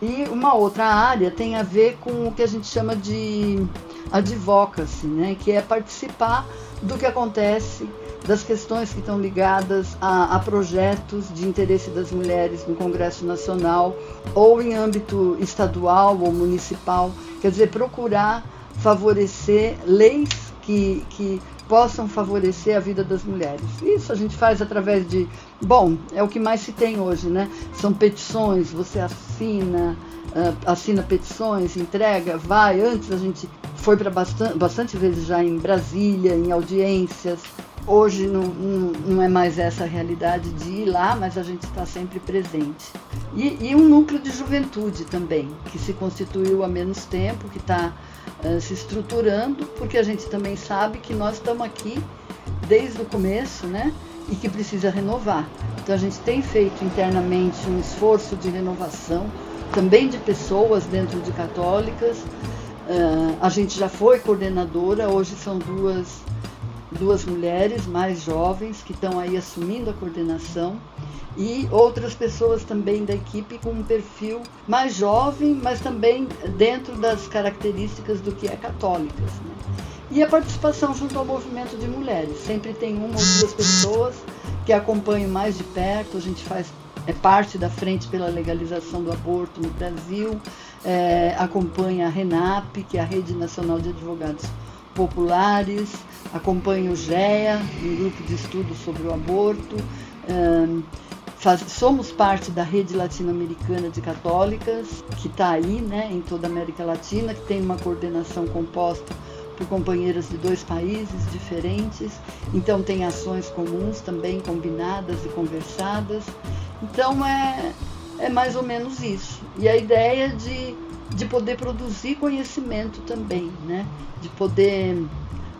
E uma outra área tem a ver com o que a gente chama de advocacy, né? Que é participar do que acontece das questões que estão ligadas a, a, projetos de interesse das mulheres no Congresso Nacional ou em âmbito estadual ou municipal. Quer dizer, procurar favorecer leis que, que possam favorecer a vida das mulheres. Isso a gente faz através de, bom, é o que mais se tem hoje, né? São petições, você assina, uh, assina petições, entrega, vai. Antes a gente foi para bastante, bastante vezes já em Brasília, em audiências. Hoje não, não, não, é mais essa a realidade de ir lá, mas a gente está sempre presente. E, e um núcleo de juventude também, que se constituiu há menos tempo, que está se estruturando, porque a gente também sabe que nós estamos aqui desde o começo, né? E que precisa renovar. Então a gente tem feito internamente um esforço de renovação, também de pessoas dentro de católicas. Uh, a gente já foi coordenadora, hoje são duas, duas mulheres mais jovens que estão aí assumindo a coordenação e outras pessoas também da equipe com um perfil mais jovem, mas também dentro das características do que é católicas. Né? E a participação junto ao movimento de mulheres. Sempre tem uma ou duas pessoas que acompanham mais de perto, a gente faz é parte da frente pela legalização do aborto no Brasil, é, acompanha a RENAP, que é a Rede Nacional de Advogados Populares, acompanha o GEA, um grupo de estudos sobre o aborto, Faz, somos parte da rede latino-americana de católicas, que está aí né, em toda a América Latina, que tem uma coordenação composta por companheiras de dois países diferentes, então tem ações comuns também combinadas e conversadas. Então é, é mais ou menos isso. E a ideia de, de poder produzir conhecimento também, né? de poder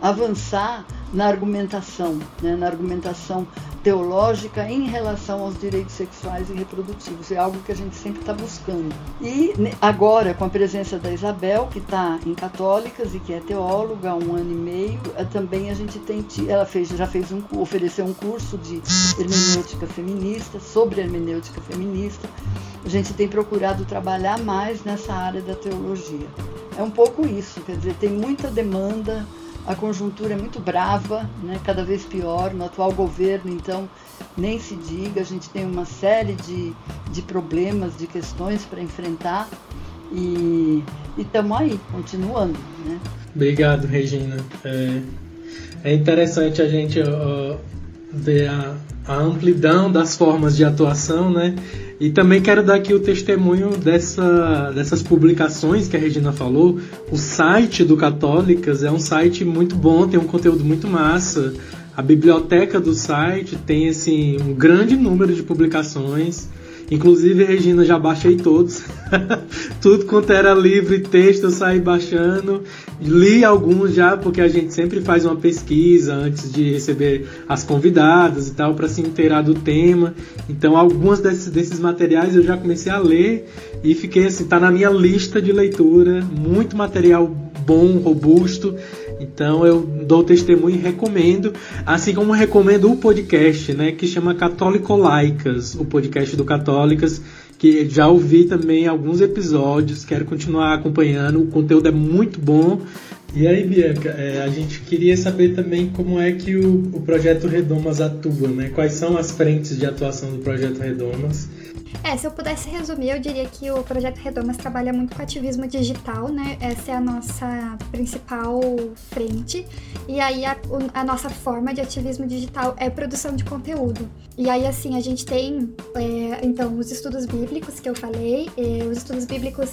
avançar na argumentação, né, na argumentação teológica em relação aos direitos sexuais e reprodutivos. É algo que a gente sempre está buscando. E agora, com a presença da Isabel, que está em Católicas e que é teóloga há um ano e meio, é, também a gente tem, ela fez, já fez um, ofereceu um curso de hermenêutica feminista, sobre hermenêutica feminista. A gente tem procurado trabalhar mais nessa área da teologia. É um pouco isso, quer dizer, tem muita demanda a conjuntura é muito brava, né, cada vez pior. No atual governo, então, nem se diga, a gente tem uma série de, de problemas, de questões para enfrentar e estamos aí, continuando. Né? Obrigado, Regina. É, é interessante a gente ver a, a amplidão das formas de atuação, né? E também quero dar aqui o testemunho dessa, dessas publicações que a Regina falou. O site do Católicas é um site muito bom, tem um conteúdo muito massa. A biblioteca do site tem assim, um grande número de publicações. Inclusive, Regina, já baixei todos. Tudo quanto era livro e texto eu saí baixando. Li alguns já, porque a gente sempre faz uma pesquisa antes de receber as convidadas e tal, para se inteirar do tema. Então, alguns desses, desses materiais eu já comecei a ler e fiquei assim, tá na minha lista de leitura. Muito material bom, robusto. Então eu dou testemunho e recomendo, assim como recomendo o podcast, né, que chama Católico Laicas, o podcast do Católicas, que já ouvi também alguns episódios, quero continuar acompanhando, o conteúdo é muito bom. E aí, Bianca, é, a gente queria saber também como é que o, o projeto Redomas atua, né? Quais são as frentes de atuação do projeto Redomas? É, se eu pudesse resumir, eu diria que o Projeto Redomas trabalha muito com ativismo digital, né? Essa é a nossa principal frente. E aí a, a nossa forma de ativismo digital é produção de conteúdo. E aí, assim, a gente tem, é, então, os estudos bíblicos que eu falei, os estudos bíblicos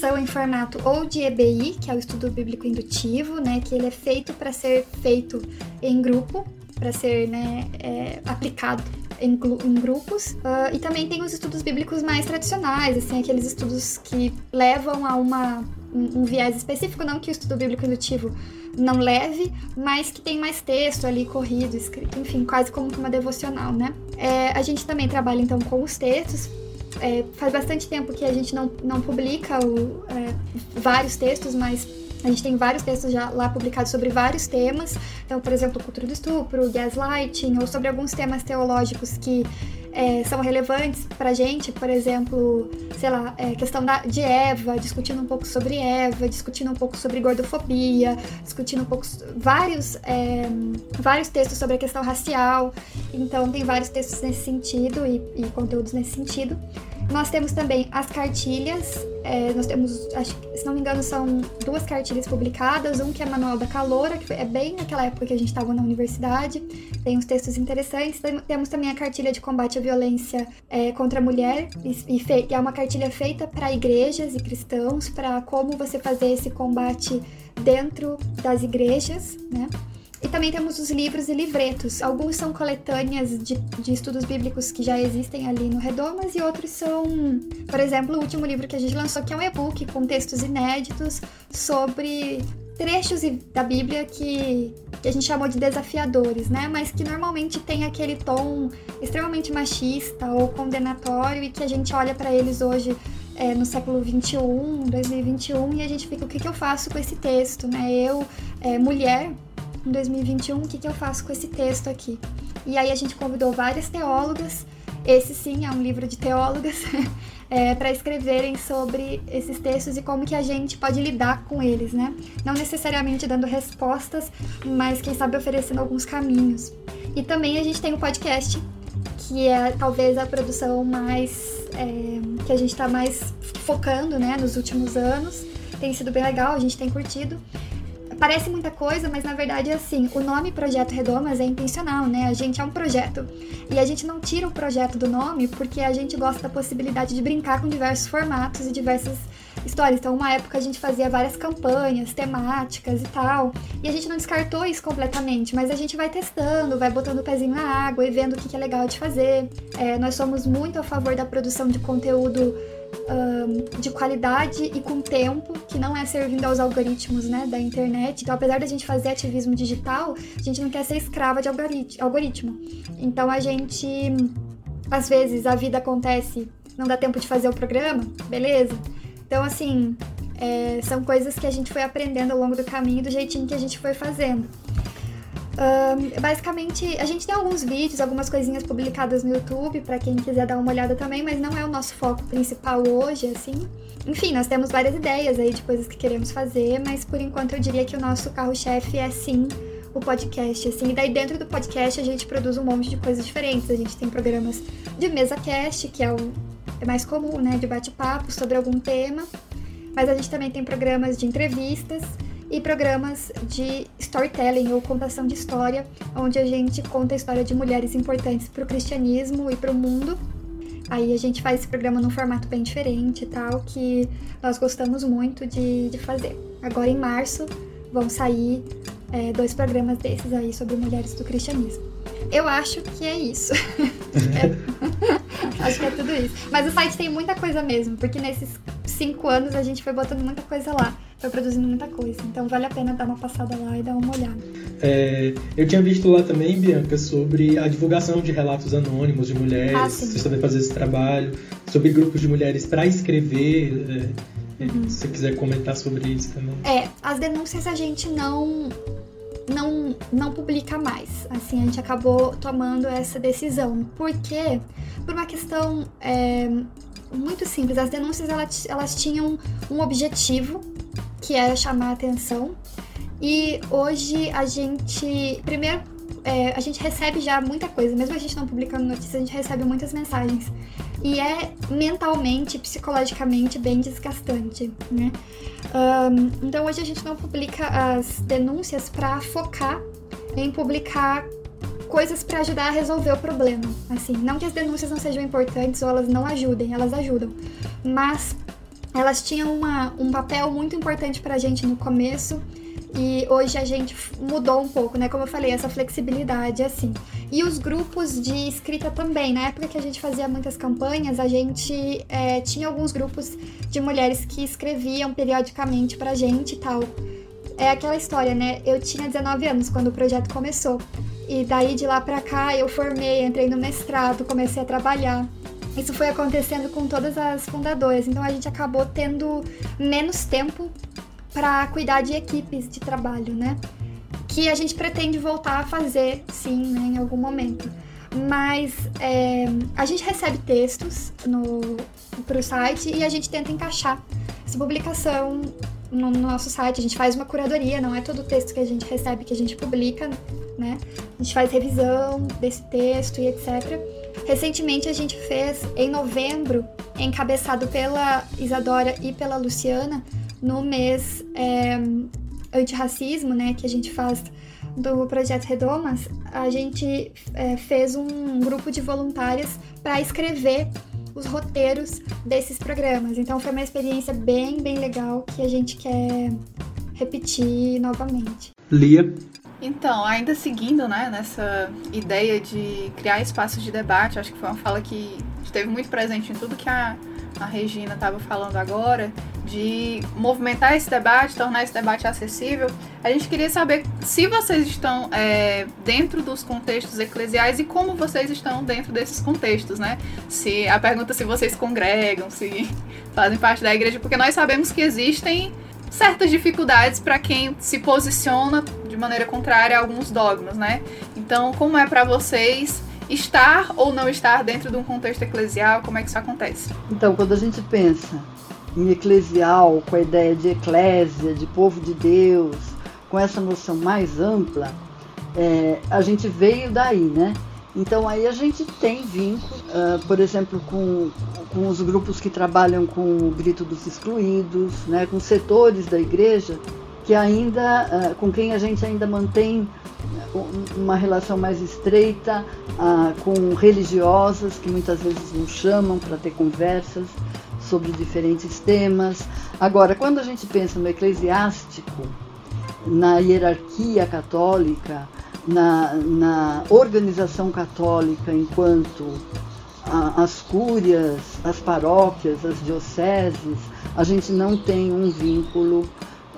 são em formato ou de EBI, que é o estudo bíblico indutivo, né, que ele é feito para ser feito em grupo, para ser né, é, aplicado em, em grupos. Uh, e também tem os estudos bíblicos mais tradicionais, assim, aqueles estudos que levam a uma, um, um viés específico, não que o estudo bíblico indutivo não leve, mas que tem mais texto ali corrido, escrito, enfim, quase como uma devocional, né? É, a gente também trabalha então com os textos. É, faz bastante tempo que a gente não, não publica o, é, vários textos, mas a gente tem vários textos já lá publicados sobre vários temas. Então, por exemplo, cultura do estupro, gaslighting, ou sobre alguns temas teológicos que é, são relevantes pra gente, por exemplo, sei lá, é, questão da, de Eva, discutindo um pouco sobre Eva, discutindo um pouco sobre gordofobia, discutindo um pouco vários, é, vários textos sobre a questão racial. Então tem vários textos nesse sentido e, e conteúdos nesse sentido. Nós temos também as cartilhas. É, nós temos, acho, se não me engano, são duas cartilhas publicadas. Um que é Manual da Caloura, que é bem naquela época que a gente estava na universidade. Tem uns textos interessantes. Temos também a cartilha de combate à violência é, contra a mulher. E, e é uma cartilha feita para igrejas e cristãos, para como você fazer esse combate dentro das igrejas, né? E também temos os livros e livretos. Alguns são coletâneas de, de estudos bíblicos que já existem ali no Redomas e outros são, por exemplo, o último livro que a gente lançou, que é um e-book com textos inéditos sobre trechos da Bíblia que, que, a gente chamou de desafiadores, né? Mas que normalmente tem aquele tom extremamente machista ou condenatório e que a gente olha para eles hoje é, no século 21, 2021 e a gente fica o que, que eu faço com esse texto, né? Eu, é, mulher, em 2021, o que, que eu faço com esse texto aqui? E aí a gente convidou várias teólogas, esse sim é um livro de teólogas, é, para escreverem sobre esses textos e como que a gente pode lidar com eles, né? Não necessariamente dando respostas, mas quem sabe oferecendo alguns caminhos. E também a gente tem o um podcast, que é talvez a produção mais é, que a gente está mais focando, né, nos últimos anos. Tem sido bem legal, a gente tem curtido parece muita coisa, mas na verdade é assim, o nome Projeto Redomas é intencional, né? A gente é um projeto. E a gente não tira o projeto do nome porque a gente gosta da possibilidade de brincar com diversos formatos e diversas histórias. Então, uma época a gente fazia várias campanhas temáticas e tal. E a gente não descartou isso completamente, mas a gente vai testando, vai botando o pezinho na água e vendo o que é legal de fazer. É, nós somos muito a favor da produção de conteúdo um, de qualidade e com tempo, que não é servindo aos algoritmos né, da internet. Então, apesar da gente fazer ativismo digital, a gente não quer ser escrava de algoritmo. Então, a gente, às vezes, a vida acontece, não dá tempo de fazer o programa, beleza? Então, assim, é, são coisas que a gente foi aprendendo ao longo do caminho, do jeitinho que a gente foi fazendo. Um, basicamente, a gente tem alguns vídeos, algumas coisinhas publicadas no YouTube para quem quiser dar uma olhada também, mas não é o nosso foco principal hoje, assim. Enfim, nós temos várias ideias aí de coisas que queremos fazer, mas por enquanto eu diria que o nosso carro-chefe é sim o podcast, assim. E daí dentro do podcast a gente produz um monte de coisas diferentes. A gente tem programas de mesa cast, que é o é mais comum, né, de bate-papo sobre algum tema. Mas a gente também tem programas de entrevistas e programas de storytelling ou contação de história, onde a gente conta a história de mulheres importantes para o cristianismo e para o mundo. Aí a gente faz esse programa num formato bem diferente e tal, que nós gostamos muito de, de fazer. Agora em março vão sair é, dois programas desses aí sobre mulheres do cristianismo. Eu acho que é isso. é, acho que é tudo isso. Mas o site tem muita coisa mesmo, porque nesses cinco anos a gente foi botando muita coisa lá foi produzindo muita coisa. Então vale a pena dar uma passada lá e dar uma olhada. É, eu tinha visto lá também, Bianca, sobre a divulgação de relatos anônimos de mulheres. Ah, Vocês também fazem esse trabalho. Sobre grupos de mulheres para escrever. É, uhum. Se você quiser comentar sobre isso também. É, as denúncias a gente não não, não publica mais. Assim, a gente acabou tomando essa decisão. Por quê? Por uma questão é, muito simples. As denúncias elas, elas tinham um objetivo que era chamar a atenção. E hoje a gente, primeiro, é, a gente recebe já muita coisa, mesmo a gente não publicando notícias, a gente recebe muitas mensagens. E é mentalmente, psicologicamente bem desgastante, né? Um, então hoje a gente não publica as denúncias para focar em publicar coisas para ajudar a resolver o problema. Assim, não que as denúncias não sejam importantes ou elas não ajudem, elas ajudam, mas elas tinham uma, um papel muito importante para a gente no começo e hoje a gente mudou um pouco, né? Como eu falei, essa flexibilidade, assim. E os grupos de escrita também. Na época que a gente fazia muitas campanhas, a gente é, tinha alguns grupos de mulheres que escreviam periodicamente pra gente e tal. É aquela história, né? Eu tinha 19 anos quando o projeto começou. E daí de lá pra cá eu formei, entrei no mestrado, comecei a trabalhar. Isso foi acontecendo com todas as fundadoras, então a gente acabou tendo menos tempo para cuidar de equipes de trabalho, né? Que a gente pretende voltar a fazer, sim, né, em algum momento. Mas é, a gente recebe textos no, pro site e a gente tenta encaixar essa publicação no, no nosso site. A gente faz uma curadoria, não é todo o texto que a gente recebe que a gente publica, né? A gente faz revisão desse texto e etc. Recentemente a gente fez, em novembro, encabeçado pela Isadora e pela Luciana, no mês é, antirracismo, né, que a gente faz do Projeto Redomas, a gente é, fez um grupo de voluntárias para escrever os roteiros desses programas. Então foi uma experiência bem, bem legal que a gente quer repetir novamente. Lia, então, ainda seguindo né, nessa ideia de criar espaços de debate, acho que foi uma fala que esteve muito presente em tudo que a, a Regina estava falando agora, de movimentar esse debate, tornar esse debate acessível. A gente queria saber se vocês estão é, dentro dos contextos eclesiais e como vocês estão dentro desses contextos, né? Se a pergunta se vocês congregam, se fazem parte da igreja, porque nós sabemos que existem certas dificuldades para quem se posiciona de maneira contrária a alguns dogmas, né? Então, como é para vocês estar ou não estar dentro de um contexto eclesial? Como é que isso acontece? Então, quando a gente pensa em eclesial, com a ideia de eclésia, de povo de Deus, com essa noção mais ampla, é, a gente veio daí, né? Então aí a gente tem vínculo, uh, por exemplo, com, com os grupos que trabalham com o grito dos excluídos, né, com setores da igreja que ainda, uh, com quem a gente ainda mantém uma relação mais estreita, uh, com religiosas que muitas vezes nos chamam para ter conversas sobre diferentes temas. Agora, quando a gente pensa no eclesiástico, na hierarquia católica, na, na organização católica enquanto a, as cúrias, as paróquias, as dioceses, a gente não tem um vínculo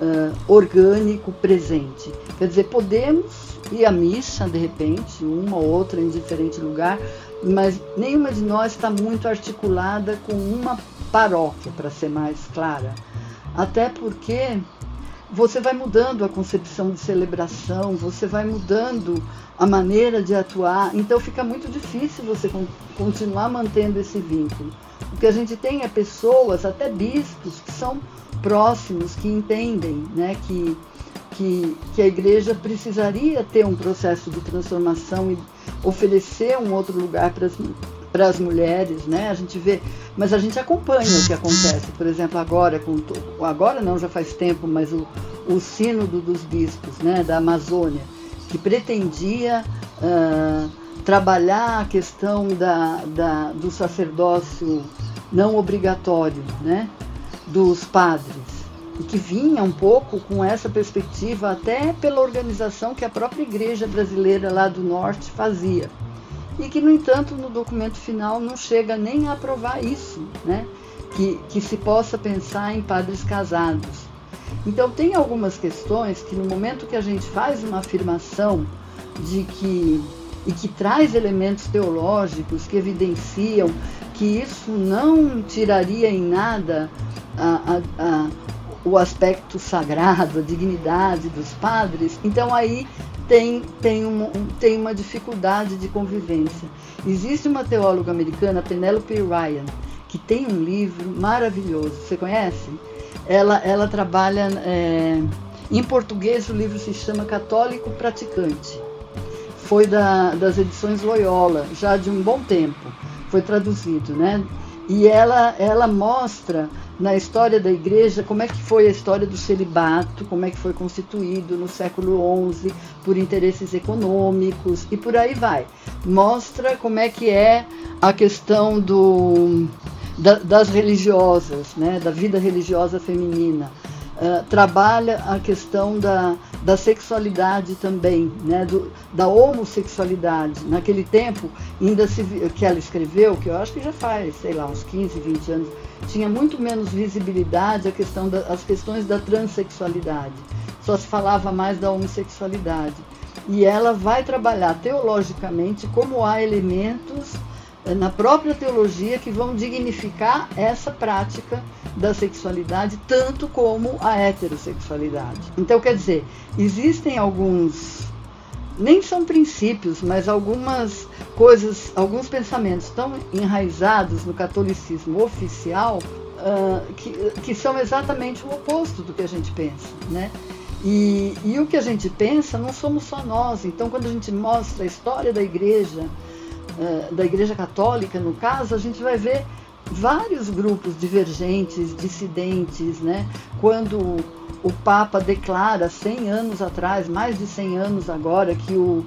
uh, orgânico presente. Quer dizer, podemos ir à missa de repente, uma ou outra em diferente lugar, mas nenhuma de nós está muito articulada com uma paróquia, para ser mais clara. Até porque você vai mudando a concepção de celebração, você vai mudando a maneira de atuar, então fica muito difícil você continuar mantendo esse vínculo. O que a gente tem é pessoas, até bispos, que são próximos, que entendem né, que, que, que a igreja precisaria ter um processo de transformação e oferecer um outro lugar para as para as mulheres, né? A gente vê, mas a gente acompanha o que acontece. Por exemplo, agora, com, agora não, já faz tempo, mas o, o sínodo dos bispos, né, da Amazônia, que pretendia uh, trabalhar a questão da, da, do sacerdócio não obrigatório, né, dos padres e que vinha um pouco com essa perspectiva até pela organização que a própria igreja brasileira lá do norte fazia e que, no entanto, no documento final não chega nem a aprovar isso, né? que, que se possa pensar em padres casados. Então, tem algumas questões que, no momento que a gente faz uma afirmação de que e que traz elementos teológicos que evidenciam que isso não tiraria em nada a, a, a, o aspecto sagrado, a dignidade dos padres, então aí tem, tem, uma, tem uma dificuldade de convivência. Existe uma teóloga americana, Penelope Ryan, que tem um livro maravilhoso. Você conhece? Ela, ela trabalha. É, em português, o livro se chama Católico Praticante. Foi da, das edições Loyola, já de um bom tempo. Foi traduzido, né? E ela, ela mostra na história da igreja como é que foi a história do celibato, como é que foi constituído no século XI por interesses econômicos e por aí vai. Mostra como é que é a questão do, da, das religiosas, né, da vida religiosa feminina. Uh, trabalha a questão da, da sexualidade também, né, do, da homossexualidade. Naquele tempo, ainda se, que ela escreveu, que eu acho que já faz, sei lá, uns 15, 20 anos, tinha muito menos visibilidade a questão da, as questões da transexualidade. Só se falava mais da homossexualidade. E ela vai trabalhar teologicamente como há elementos na própria teologia que vão dignificar essa prática da sexualidade, tanto como a heterossexualidade. Então, quer dizer, existem alguns nem são princípios, mas algumas coisas, alguns pensamentos tão enraizados no catolicismo oficial uh, que, que são exatamente o oposto do que a gente pensa, né? E, e, o que a gente pensa não somos só nós. Então, quando a gente mostra a história da igreja, da igreja católica, no caso, a gente vai ver vários grupos divergentes, dissidentes, né? Quando o Papa declara 100 anos atrás, mais de 100 anos agora, que o,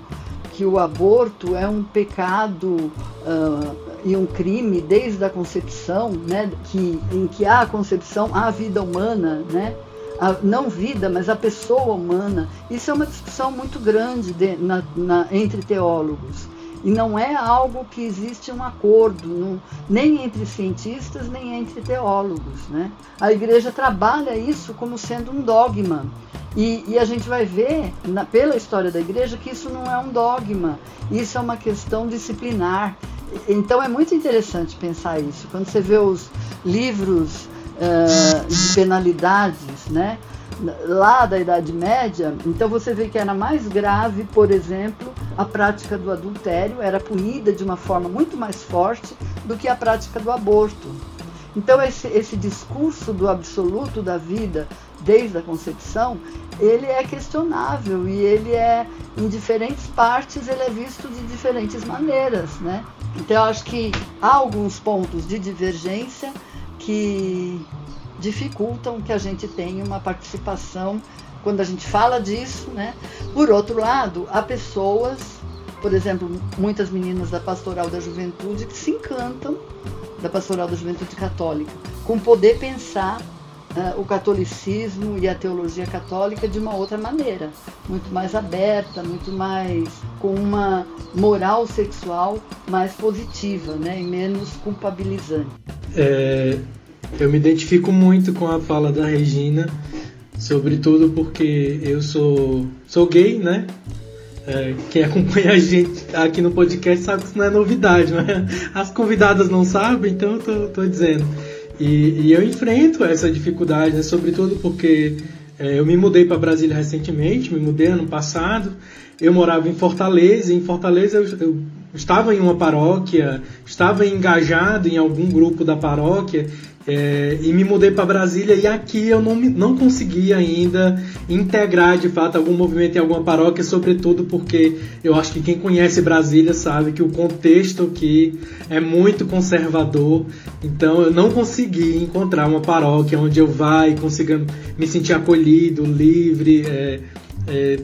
que o aborto é um pecado uh, e um crime desde a concepção, né, que, em que há a concepção, há a vida humana, né, a, não vida, mas a pessoa humana. Isso é uma discussão muito grande de, na, na, entre teólogos. E não é algo que existe um acordo, nem entre cientistas, nem entre teólogos. Né? A igreja trabalha isso como sendo um dogma. E, e a gente vai ver, na, pela história da igreja, que isso não é um dogma, isso é uma questão disciplinar. Então é muito interessante pensar isso. Quando você vê os livros uh, de penalidades, né? Lá da Idade Média, então você vê que era mais grave, por exemplo, a prática do adultério, era punida de uma forma muito mais forte do que a prática do aborto. Então esse, esse discurso do absoluto da vida desde a concepção, ele é questionável e ele é em diferentes partes ele é visto de diferentes maneiras, né? Então eu acho que há alguns pontos de divergência que dificultam que a gente tenha uma participação quando a gente fala disso, né? Por outro lado, há pessoas, por exemplo, muitas meninas da Pastoral da Juventude que se encantam da Pastoral da Juventude Católica, com poder pensar uh, o catolicismo e a teologia católica de uma outra maneira, muito mais aberta, muito mais com uma moral sexual mais positiva, né, e menos culpabilizante. É, eu me identifico muito com a fala da Regina, sobretudo porque eu sou sou gay, né? É, quem acompanha a gente aqui no podcast sabe que isso não é novidade, né? As convidadas não sabem, então eu tô, tô dizendo. E, e, eu enfrento essa dificuldade, né? sobretudo porque é, eu me mudei para Brasília recentemente, me mudei ano passado. Eu morava em Fortaleza, e em Fortaleza eu, eu estava em uma paróquia, estava engajado em algum grupo da paróquia é, e me mudei para Brasília e aqui eu não, não consegui ainda integrar de fato algum movimento em alguma paróquia, sobretudo porque eu acho que quem conhece Brasília sabe que o contexto aqui é muito conservador, então eu não consegui encontrar uma paróquia onde eu vá e consiga me sentir acolhido, livre, é, é,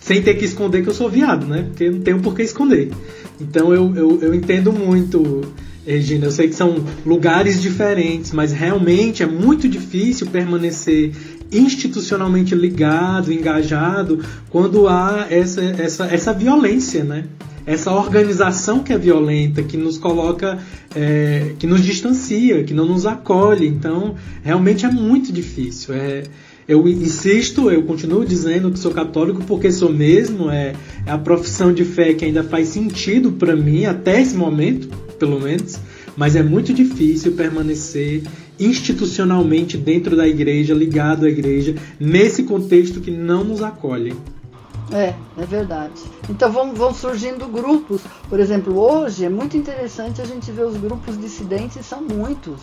sem ter que esconder que eu sou viado, né? Porque não tenho por que esconder. Então eu, eu, eu entendo muito Regina, eu sei que são lugares diferentes, mas realmente é muito difícil permanecer institucionalmente ligado, engajado, quando há essa, essa, essa violência, né? Essa organização que é violenta, que nos coloca, é, que nos distancia, que não nos acolhe. Então, realmente é muito difícil. É, eu insisto, eu continuo dizendo que sou católico porque sou mesmo, é, é a profissão de fé que ainda faz sentido para mim até esse momento pelo menos, mas é muito difícil permanecer institucionalmente dentro da igreja, ligado à igreja, nesse contexto que não nos acolhe. É, é verdade. Então vão, vão surgindo grupos. Por exemplo, hoje é muito interessante a gente ver os grupos dissidentes, são muitos.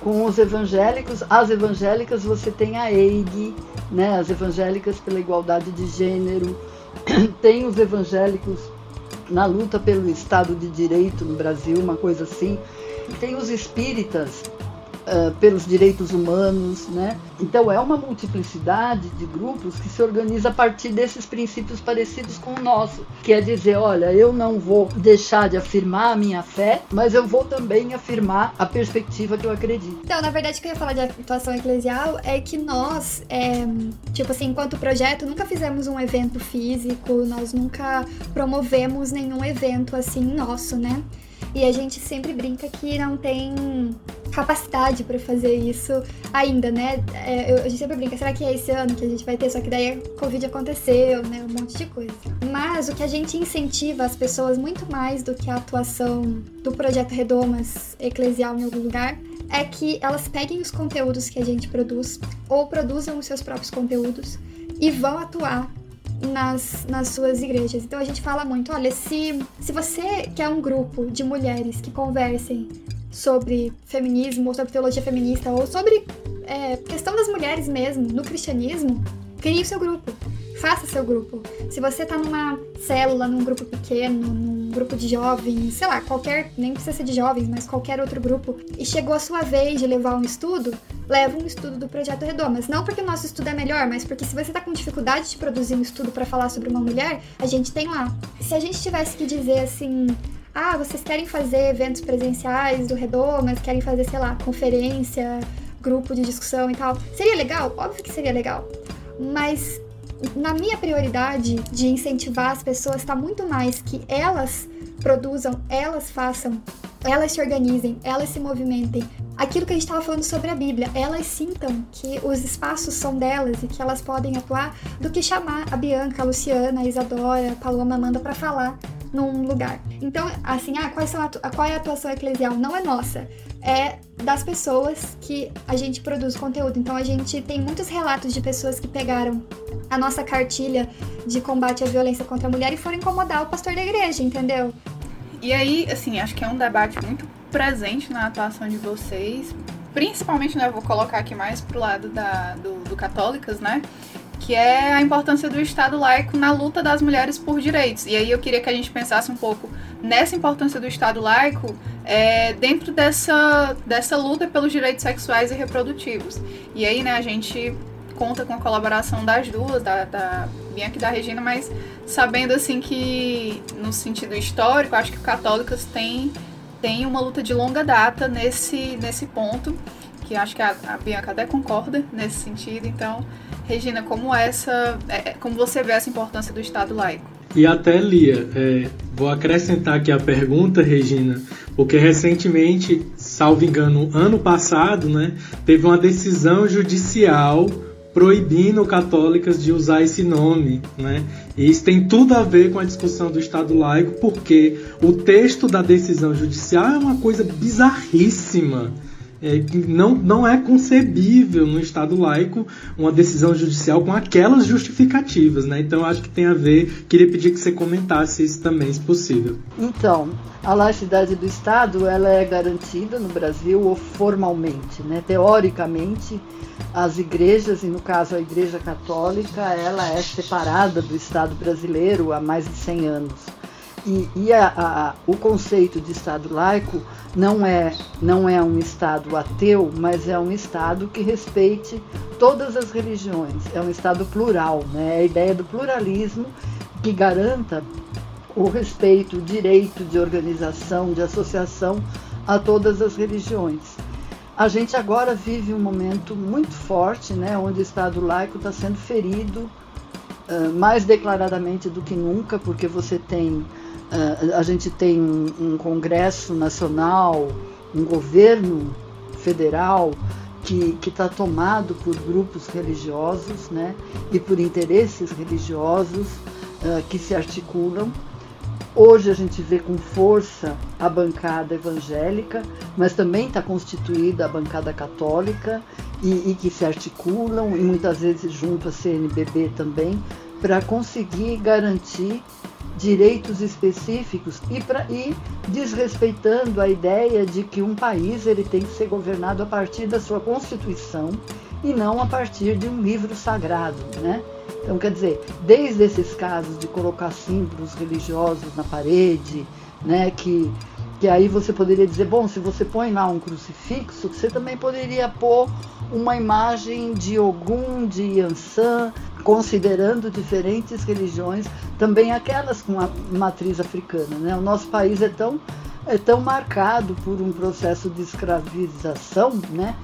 Com os evangélicos, as evangélicas você tem a EIG, né, as evangélicas pela igualdade de gênero, tem os evangélicos na luta pelo Estado de Direito no Brasil, uma coisa assim. Tem os espíritas uh, pelos direitos humanos, né? Então é uma multiplicidade de grupos que se organiza a partir desses princípios parecidos com o nosso, que é dizer, olha, eu não vou deixar de afirmar a minha fé, mas eu vou também afirmar a perspectiva que eu acredito. Então, na verdade, o que eu ia falar de atuação eclesial é que nós, é, tipo assim, enquanto projeto, nunca fizemos um evento físico, nós nunca promovemos nenhum evento assim nosso, né? E a gente sempre brinca que não tem capacidade para fazer isso ainda, né? É, eu, a gente sempre brinca, será que é esse ano que a gente vai ter? Só que daí a Covid aconteceu, né? Um monte de coisa. Mas o que a gente incentiva as pessoas muito mais do que a atuação do projeto Redomas Eclesial em algum lugar é que elas peguem os conteúdos que a gente produz ou produzam os seus próprios conteúdos e vão atuar nas, nas suas igrejas. Então a gente fala muito, olha, se, se você quer um grupo de mulheres que conversem sobre feminismo, ou sobre teologia feminista, ou sobre é, questão das mulheres mesmo, no cristianismo, crie o seu grupo. Faça seu grupo. Se você tá numa célula, num grupo pequeno, num grupo de jovens, sei lá, qualquer, nem precisa ser de jovens, mas qualquer outro grupo, e chegou a sua vez de levar um estudo, leva um estudo do Projeto Redomas. Não porque o nosso estudo é melhor, mas porque se você está com dificuldade de produzir um estudo para falar sobre uma mulher, a gente tem lá. Se a gente tivesse que dizer assim, ah, vocês querem fazer eventos presenciais do Redomas, querem fazer, sei lá, conferência, grupo de discussão e tal, seria legal? Óbvio que seria legal. Mas na minha prioridade de incentivar as pessoas está muito mais que elas produzam, elas façam, elas se organizem, elas se movimentem. Aquilo que a gente estava falando sobre a Bíblia, elas sintam que os espaços são delas e que elas podem atuar, do que chamar a Bianca, a Luciana, a Isadora, a Paloma, Amanda para falar num lugar. Então, assim, ah, quais são a, qual é a atuação eclesial? Não é nossa, é das pessoas que a gente produz conteúdo. Então, a gente tem muitos relatos de pessoas que pegaram a nossa cartilha de combate à violência contra a mulher e foram incomodar o pastor da igreja, entendeu? E aí, assim, acho que é um debate muito presente na atuação de vocês, principalmente, né, eu vou colocar aqui mais pro lado da, do, do Católicas, né, que é a importância do Estado laico na luta das mulheres por direitos. E aí eu queria que a gente pensasse um pouco nessa importância do Estado laico é, dentro dessa, dessa luta pelos direitos sexuais e reprodutivos. E aí, né, a gente conta com a colaboração das duas, da, da Bianca e da Regina, mas sabendo assim que no sentido histórico, acho que o Católicas tem tem uma luta de longa data nesse nesse ponto que acho que a, a Bianca até concorda nesse sentido. Então, Regina, como essa, é, é, como você vê essa importância do Estado laico? E até Lia, é, vou acrescentar aqui a pergunta, Regina, porque recentemente, salvo engano, ano passado, né, teve uma decisão judicial proibindo católicas de usar esse nome, né? E isso tem tudo a ver com a discussão do Estado laico, porque o texto da decisão judicial é uma coisa bizarríssima. É, não, não é concebível no Estado laico uma decisão judicial com aquelas justificativas, né? Então acho que tem a ver. Queria pedir que você comentasse isso também, se possível. Então, a laicidade do Estado ela é garantida no Brasil formalmente, né? Teoricamente, as igrejas, e no caso a Igreja Católica, ela é separada do Estado brasileiro há mais de 100 anos. E, e a, a, o conceito de Estado laico não é, não é um Estado ateu, mas é um Estado que respeite todas as religiões. É um Estado plural, né? É a ideia do pluralismo que garanta o respeito, o direito de organização, de associação a todas as religiões. A gente agora vive um momento muito forte, né, onde o Estado laico está sendo ferido uh, mais declaradamente do que nunca, porque você tem a gente tem um, um, Congresso Nacional, um governo federal que está tomado por grupos religiosos né, e por interesses religiosos uh, que se articulam. Hoje a gente vê com força a bancada evangélica, mas também está constituída a bancada católica e, e que se articulam, e muitas vezes junto à CNBB também, para conseguir garantir direitos específicos e, pra, e desrespeitando a ideia de que um país ele tem que ser governado a partir da sua constituição e não a partir de um livro sagrado, né? Então, quer dizer, desde esses casos de colocar símbolos religiosos na parede, né, que, que aí você poderia dizer, bom, se você põe lá um crucifixo, você também poderia pôr uma imagem de Ogum, de Yansan, considerando diferentes religiões, também aquelas com a matriz africana. Né? O nosso país é tão, é tão marcado por um processo de escravização, né?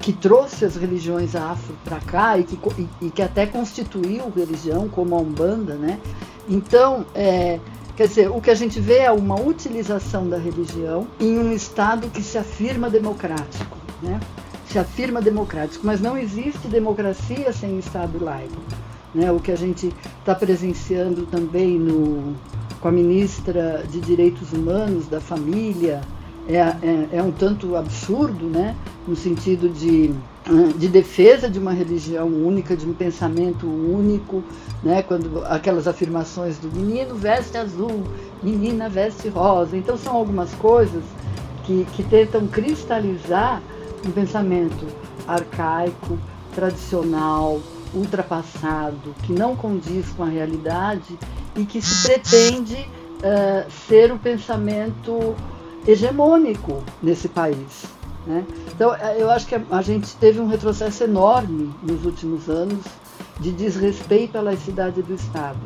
que trouxe as religiões afro para cá e que, e, e, que até constituiu religião, como a Umbanda. Né? Então, é, quer dizer, o que a gente vê é uma utilização da religião em um Estado que se afirma democrático. Né? Se afirma democrático, mas não existe democracia sem Estado laico. Né? O que a gente está presenciando também no, com a ministra de Direitos Humanos da Família é, é, é um tanto absurdo, né? no sentido de, de defesa de uma religião única, de um pensamento único, né? quando aquelas afirmações do menino veste azul, menina veste rosa. Então são algumas coisas que, que tentam cristalizar um pensamento arcaico, tradicional, ultrapassado, que não condiz com a realidade e que se pretende uh, ser o pensamento hegemônico nesse país. Né? Então, eh, eu acho que a, gente teve um retrocesso enorme nos últimos anos de desrespeito à laicidade do Estado.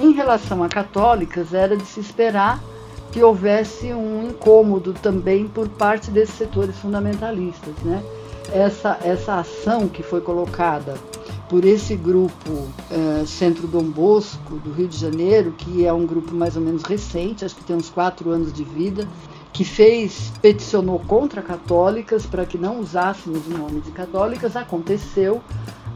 Em relação a católicas, era de se esperar que houvesse um incômodo também por parte desses setores fundamentalistas. Né? Essa, essa ação que foi colocada por esse grupo é, Centro Dom Bosco, do Rio de Janeiro, que é um grupo mais ou menos recente, acho que tem uns quatro anos de vida, que fez, peticionou contra católicas para que não usássemos o nome de católicas, aconteceu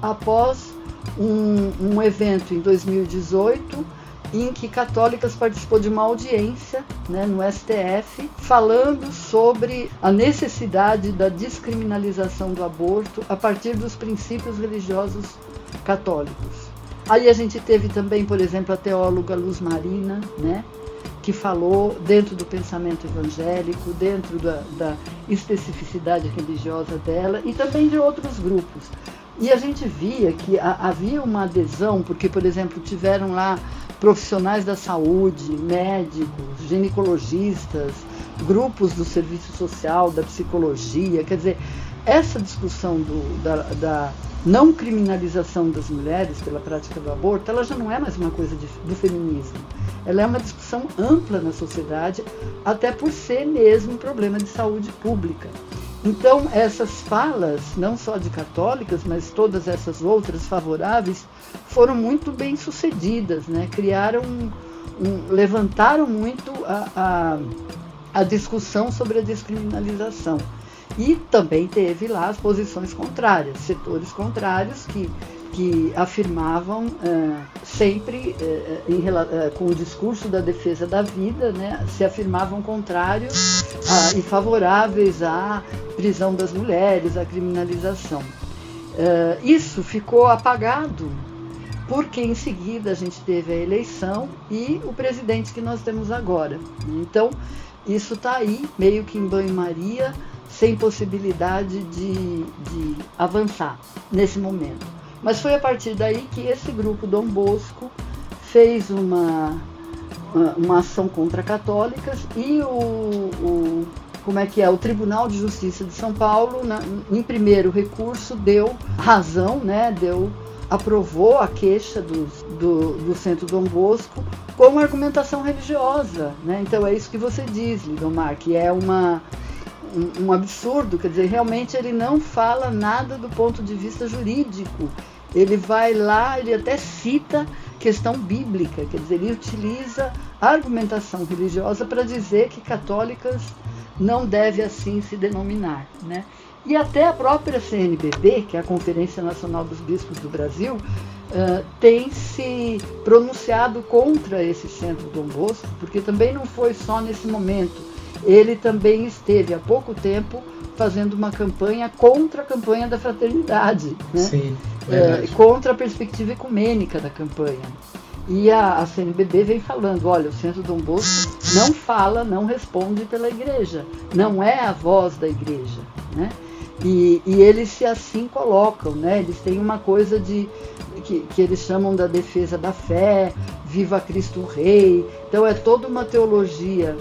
após um, um evento em 2018 em que Católicas participou de uma audiência né, no STF falando sobre a necessidade da descriminalização do aborto a partir dos princípios religiosos católicos. Aí a gente teve também, por exemplo, a teóloga Luz Marina, né, que falou dentro do pensamento evangélico, dentro da, da especificidade religiosa dela e também de outros grupos. E a gente via que havia uma adesão, porque, por exemplo, tiveram lá profissionais da saúde, médicos, ginecologistas, grupos do serviço social, da psicologia. Quer dizer, essa discussão do, da, da, não criminalização das mulheres pela prática do aborto, ela já não é mais uma coisa de, do feminismo. Ela é uma discussão ampla na sociedade, até por ser mesmo um problema de saúde pública. Então, essas falas, não só de católicas, mas todas essas outras favoráveis, foram muito bem sucedidas, né? criaram, um, levantaram muito a, a, a discussão sobre a descriminalização. E também teve lá as posições contrárias, setores contrários que que afirmavam uh, sempre, uh, em, uh, com o discurso da defesa da vida, né, se afirmavam contrários e favoráveis à prisão das mulheres, à criminalização. isso ficou apagado porque em seguida a gente teve a eleição e o presidente que nós temos agora. Então, isso está aí, meio que em banho-maria, sem possibilidade de, de avançar nesse momento. Mas foi a partir daí que esse grupo Dom Bosco fez uma, uma ação contra católicas e o, o, como é que é o Tribunal de Justiça de São Paulo na, em primeiro recurso deu razão né deu aprovou a queixa do, do, do Centro Dom Bosco com argumentação religiosa né. Então é isso que você diz Lidomar que é uma um, um absurdo, quer dizer, realmente ele não fala nada do ponto de vista jurídico. Ele vai lá, ele até cita questão bíblica, quer dizer, ele utiliza argumentação religiosa para dizer que católicas não deve assim se denominar, né? E até a própria CNBB, que é a Conferência Nacional dos Bispos do Brasil, uh, tem se pronunciado contra esse centro Dom Bosco, porque também não foi só nesse momento ele também esteve há pouco tempo fazendo uma campanha contra a campanha da fraternidade, né? Sim, é, contra a perspectiva ecumênica da campanha. E a, a, CNBB vem falando, olha, o Centro Dom Bosco não fala, não responde pela igreja, não é a voz da igreja, né? E, e eles se assim colocam, né? Eles têm uma coisa de que, que eles chamam da defesa da fé, viva Cristo Rei. Então é toda uma teologia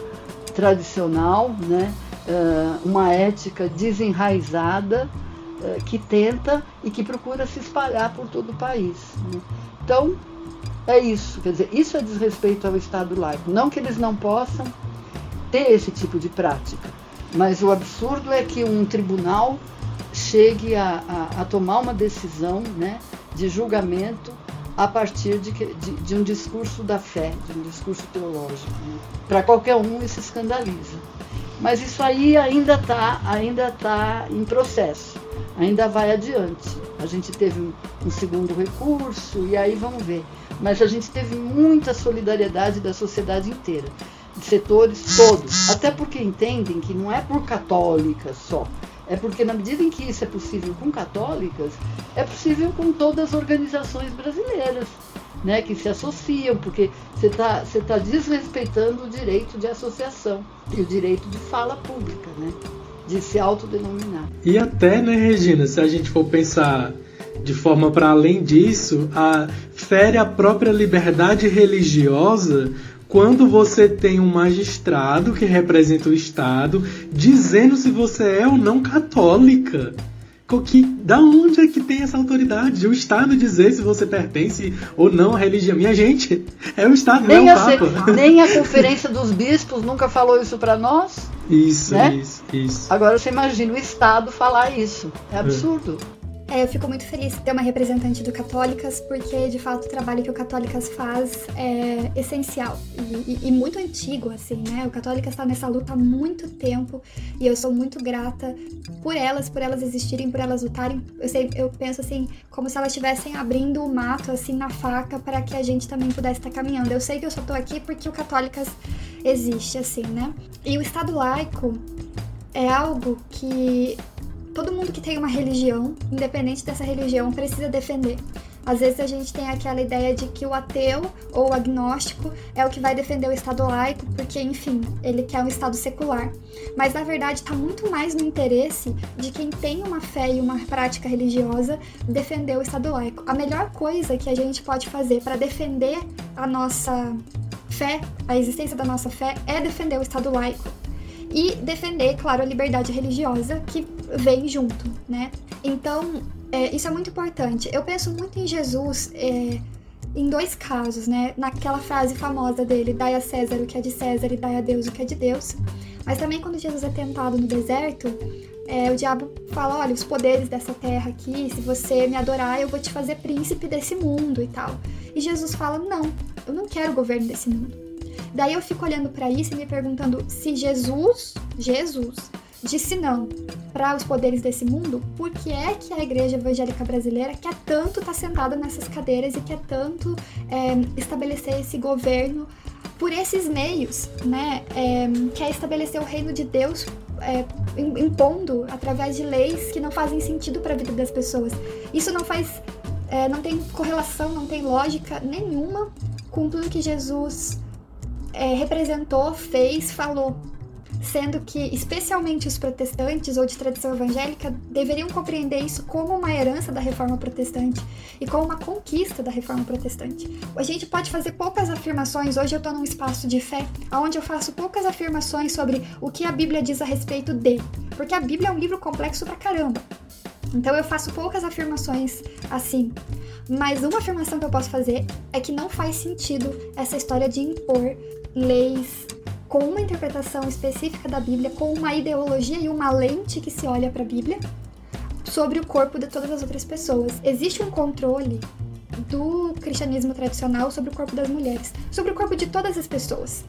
tradicional, né? Uh, uma ética desenraizada uh, que tenta e que procura se espalhar por todo o país. Né? Então, é isso. Quer dizer, isso é desrespeito ao Estado laico. Não que eles não possam ter esse tipo de prática, mas o absurdo é que um tribunal chegue a, a, a tomar uma decisão né, de julgamento a partir de, de, de, um discurso da fé, de um discurso teológico. Né? Para qualquer um isso escandaliza. Mas isso aí ainda está ainda tá em processo, ainda vai adiante. A gente teve um, um segundo recurso e aí vamos ver. Mas a gente teve muita solidariedade da sociedade inteira, de setores todos, até porque entendem que não é por católicas só, é porque na medida em que isso é possível com católicas, é possível com todas as organizações brasileiras, né, que se associam, porque você está você tá desrespeitando o direito de associação e o direito de fala pública, né, de se autodenominar. E até, né, Regina, se a gente for pensar de forma para além disso, a, fere a própria liberdade religiosa quando você tem um magistrado que representa o Estado dizendo se você é ou não católica. Que, da onde é que tem essa autoridade? O Estado dizer se você pertence ou não à religião. Minha gente, é o Estado, nem não é o Papa. Nem a Conferência dos Bispos nunca falou isso para nós. Isso, né? isso, isso. Agora você imagina o Estado falar isso. É absurdo. É. É, eu fico muito feliz de ter uma representante do Católicas, porque de fato o trabalho que o Católicas faz é essencial e, e, e muito antigo, assim, né? O Católicas está nessa luta há muito tempo e eu sou muito grata por elas, por elas existirem, por elas lutarem. Eu, sei, eu penso assim, como se elas estivessem abrindo o mato, assim, na faca, para que a gente também pudesse estar caminhando. Eu sei que eu só tô aqui porque o Católicas existe, assim, né? E o Estado laico é algo que todo mundo que tem uma religião, independente dessa religião, precisa defender. Às vezes a gente tem aquela ideia de que o ateu ou o agnóstico é o que vai defender o Estado laico, porque, enfim, ele quer um Estado secular. Mas na verdade está muito mais no interesse de quem tem uma fé e uma prática religiosa defender o Estado laico. A melhor coisa que a gente pode fazer para defender a nossa fé, a existência da nossa fé, é defender o Estado laico e defender, claro, a liberdade religiosa que vem junto, né? Então, é, isso é muito importante. Eu penso muito em Jesus é, em dois casos, né? Naquela frase famosa dele, dai a César o que é de César e dai a Deus o que é de Deus. Mas também quando Jesus é tentado no deserto, é, o diabo fala: olha, os poderes dessa terra aqui, se você me adorar, eu vou te fazer príncipe desse mundo e tal. E Jesus fala: não, eu não quero o governo desse mundo. Daí eu fico olhando para isso e me perguntando se Jesus, Jesus, disse não para os poderes desse mundo, por que é que a igreja evangélica brasileira quer tanto estar tá sentada nessas cadeiras e quer tanto é, estabelecer esse governo por esses meios, né? É, quer estabelecer o reino de Deus é, impondo através de leis que não fazem sentido para a vida das pessoas. Isso não faz, é, não tem correlação, não tem lógica nenhuma com tudo que Jesus é, representou, fez, falou sendo que especialmente os protestantes ou de tradição evangélica deveriam compreender isso como uma herança da reforma protestante e como uma conquista da reforma protestante. A gente pode fazer poucas afirmações, hoje eu estou num espaço de fé, onde eu faço poucas afirmações sobre o que a Bíblia diz a respeito de, porque a Bíblia é um livro complexo pra caramba. Então eu faço poucas afirmações assim. Mas uma afirmação que eu posso fazer é que não faz sentido essa história de impor leis com uma interpretação específica da Bíblia, com uma ideologia e uma lente que se olha para a Bíblia sobre o corpo de todas as outras pessoas. Existe um controle do cristianismo tradicional sobre o corpo das mulheres, sobre o corpo de todas as pessoas,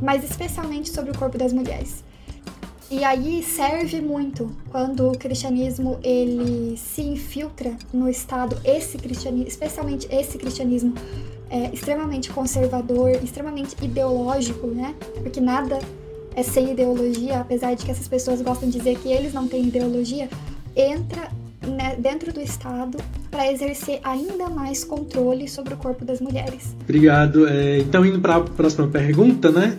mas especialmente sobre o corpo das mulheres. E aí serve muito quando o cristianismo ele se infiltra no Estado, esse cristianismo, especialmente esse cristianismo é, extremamente conservador, extremamente ideológico, né? Porque nada é sem ideologia, apesar de que essas pessoas gostam de dizer que eles não têm ideologia, entra né, dentro do Estado para exercer ainda mais controle sobre o corpo das mulheres. Obrigado. É, então, indo para a próxima pergunta, né?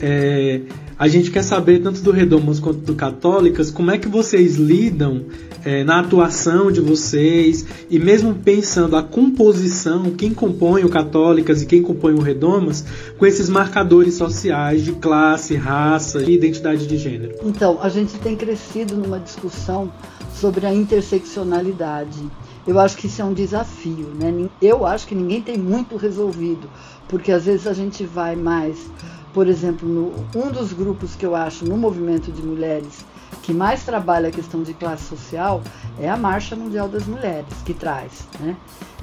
É, a gente quer saber, tanto do Redomas quanto do Católicas, como é que vocês lidam é, na atuação de vocês e mesmo pensando a composição, quem compõe o Católicas e quem compõe o Redomas, com esses marcadores sociais de classe, raça e identidade de gênero. Então, a gente tem crescido numa discussão sobre a interseccionalidade. Eu acho que isso é um desafio, né? Eu acho que ninguém tem muito resolvido, porque às vezes a gente vai mais por exemplo, no, um dos grupos que eu acho no movimento de mulheres que mais trabalha a questão de classe social é a Marcha Mundial das Mulheres, que traz. Né?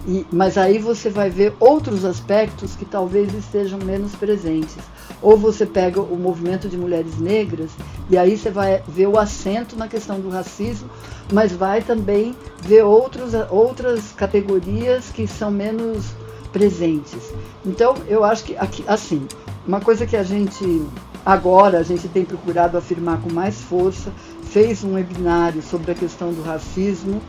E, mas aí você vai ver outros aspectos que talvez estejam menos presentes. Ou você pega o movimento de mulheres negras e aí você vai ver o acento na questão do racismo, mas vai também ver outros, outras categorias que são menos presentes. Então, eu acho que aqui, assim, uma coisa que a gente agora a gente tem procurado afirmar com mais força, fez um webinário sobre a questão do racismo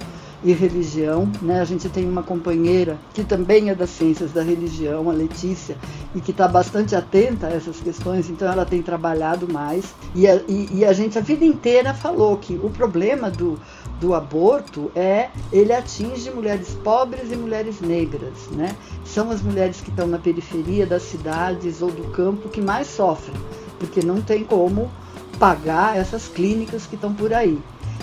e religião. Né? A gente tem uma companheira que também é das ciências da religião, a Letícia, e que está bastante atenta a essas questões, então ela tem trabalhado mais. E a, e, e a gente a vida inteira falou que o problema do, do aborto é ele atinge mulheres pobres e mulheres negras, né? São as mulheres que estão na periferia das cidades ou do campo que mais sofrem, porque não tem como pagar essas clínicas que estão por aí.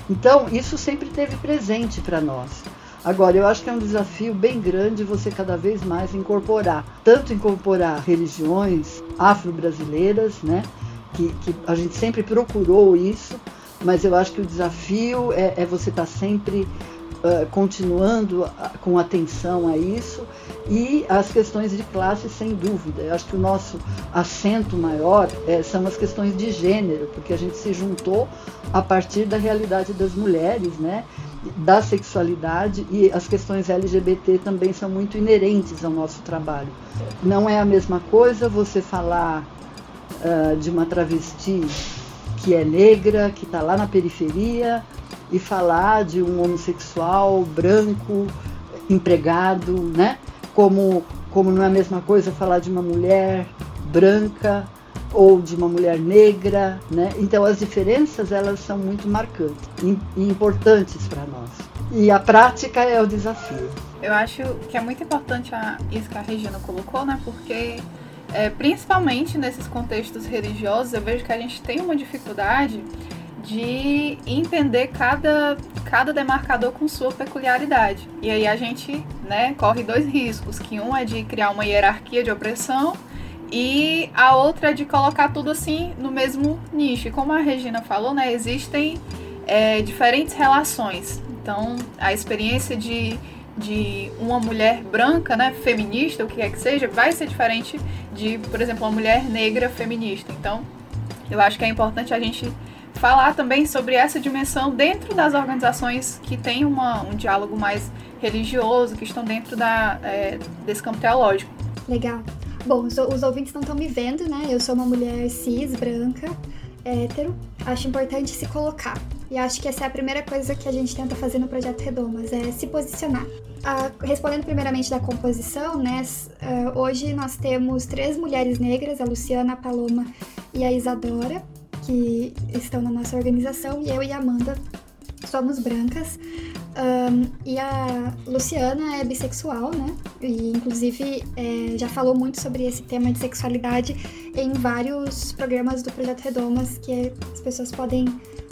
Então, isso sempre teve presente para nós. Agora, eu acho que é um desafio bem grande você cada vez mais incorporar, tanto incorporar religiões afro-brasileiras, né? Que, que a gente sempre procurou isso, mas eu acho que o desafio é, é você estar tá sempre uh, continuando com atenção a isso e as questões de classe, sem dúvida. Eu acho que o nosso acento maior é, são as questões de gênero, porque a gente se juntou a partir da realidade das mulheres, né? da sexualidade e as questões LGBT também são muito inerentes ao nosso trabalho. Não é a mesma coisa você falar uh, de uma travesti que é negra, que está lá na periferia, e falar de um homossexual branco, empregado, né? Como, como não é a mesma coisa falar de uma mulher branca ou de uma mulher negra, né? Então as diferenças elas são muito marcantes e importantes para nós. E a prática é o desafio. Eu acho que é muito importante a, isso que a Regina colocou, né? Porque é, principalmente nesses contextos religiosos, eu vejo que a gente tem uma dificuldade de entender cada, cada demarcador com sua peculiaridade. E aí a gente né, corre dois riscos, que um é de criar uma hierarquia de opressão e a outra é de colocar tudo assim no mesmo nicho. E como a Regina falou, né, existem é, diferentes relações. Então, a experiência de, de uma mulher branca, né, feminista, o que quer que seja, vai ser diferente de, por exemplo, uma mulher negra feminista. Então, eu acho que é importante a gente falar também sobre essa dimensão dentro das organizações que têm uma, um diálogo mais religioso, que estão dentro da, é, desse campo teológico. Legal. Bom, os, os ouvintes não estão me vendo, né? Eu sou uma mulher cis, branca, hétero. Acho importante se colocar. E acho que essa é a primeira coisa que a gente tenta fazer no Projeto Redomas, é se posicionar. Ah, respondendo primeiramente da composição, né? Uh, hoje nós temos três mulheres negras, a Luciana, a Paloma e a Isadora, que estão na nossa organização, e eu e a Amanda somos brancas. Um, e a Luciana é bissexual, né? E inclusive é, já falou muito sobre esse tema de sexualidade em vários programas do Projeto Redomas que as pessoas podem,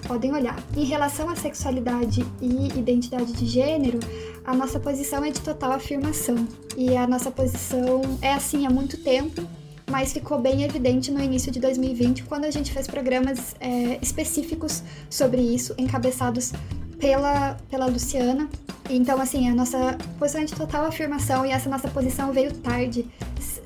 podem olhar. Em relação à sexualidade e identidade de gênero, a nossa posição é de total afirmação. E a nossa posição é assim há muito tempo mas ficou bem evidente no início de 2020, quando a gente fez programas é, específicos sobre isso, encabeçados pela, pela Luciana. Então, assim, a nossa posição de total afirmação e essa nossa posição veio tarde.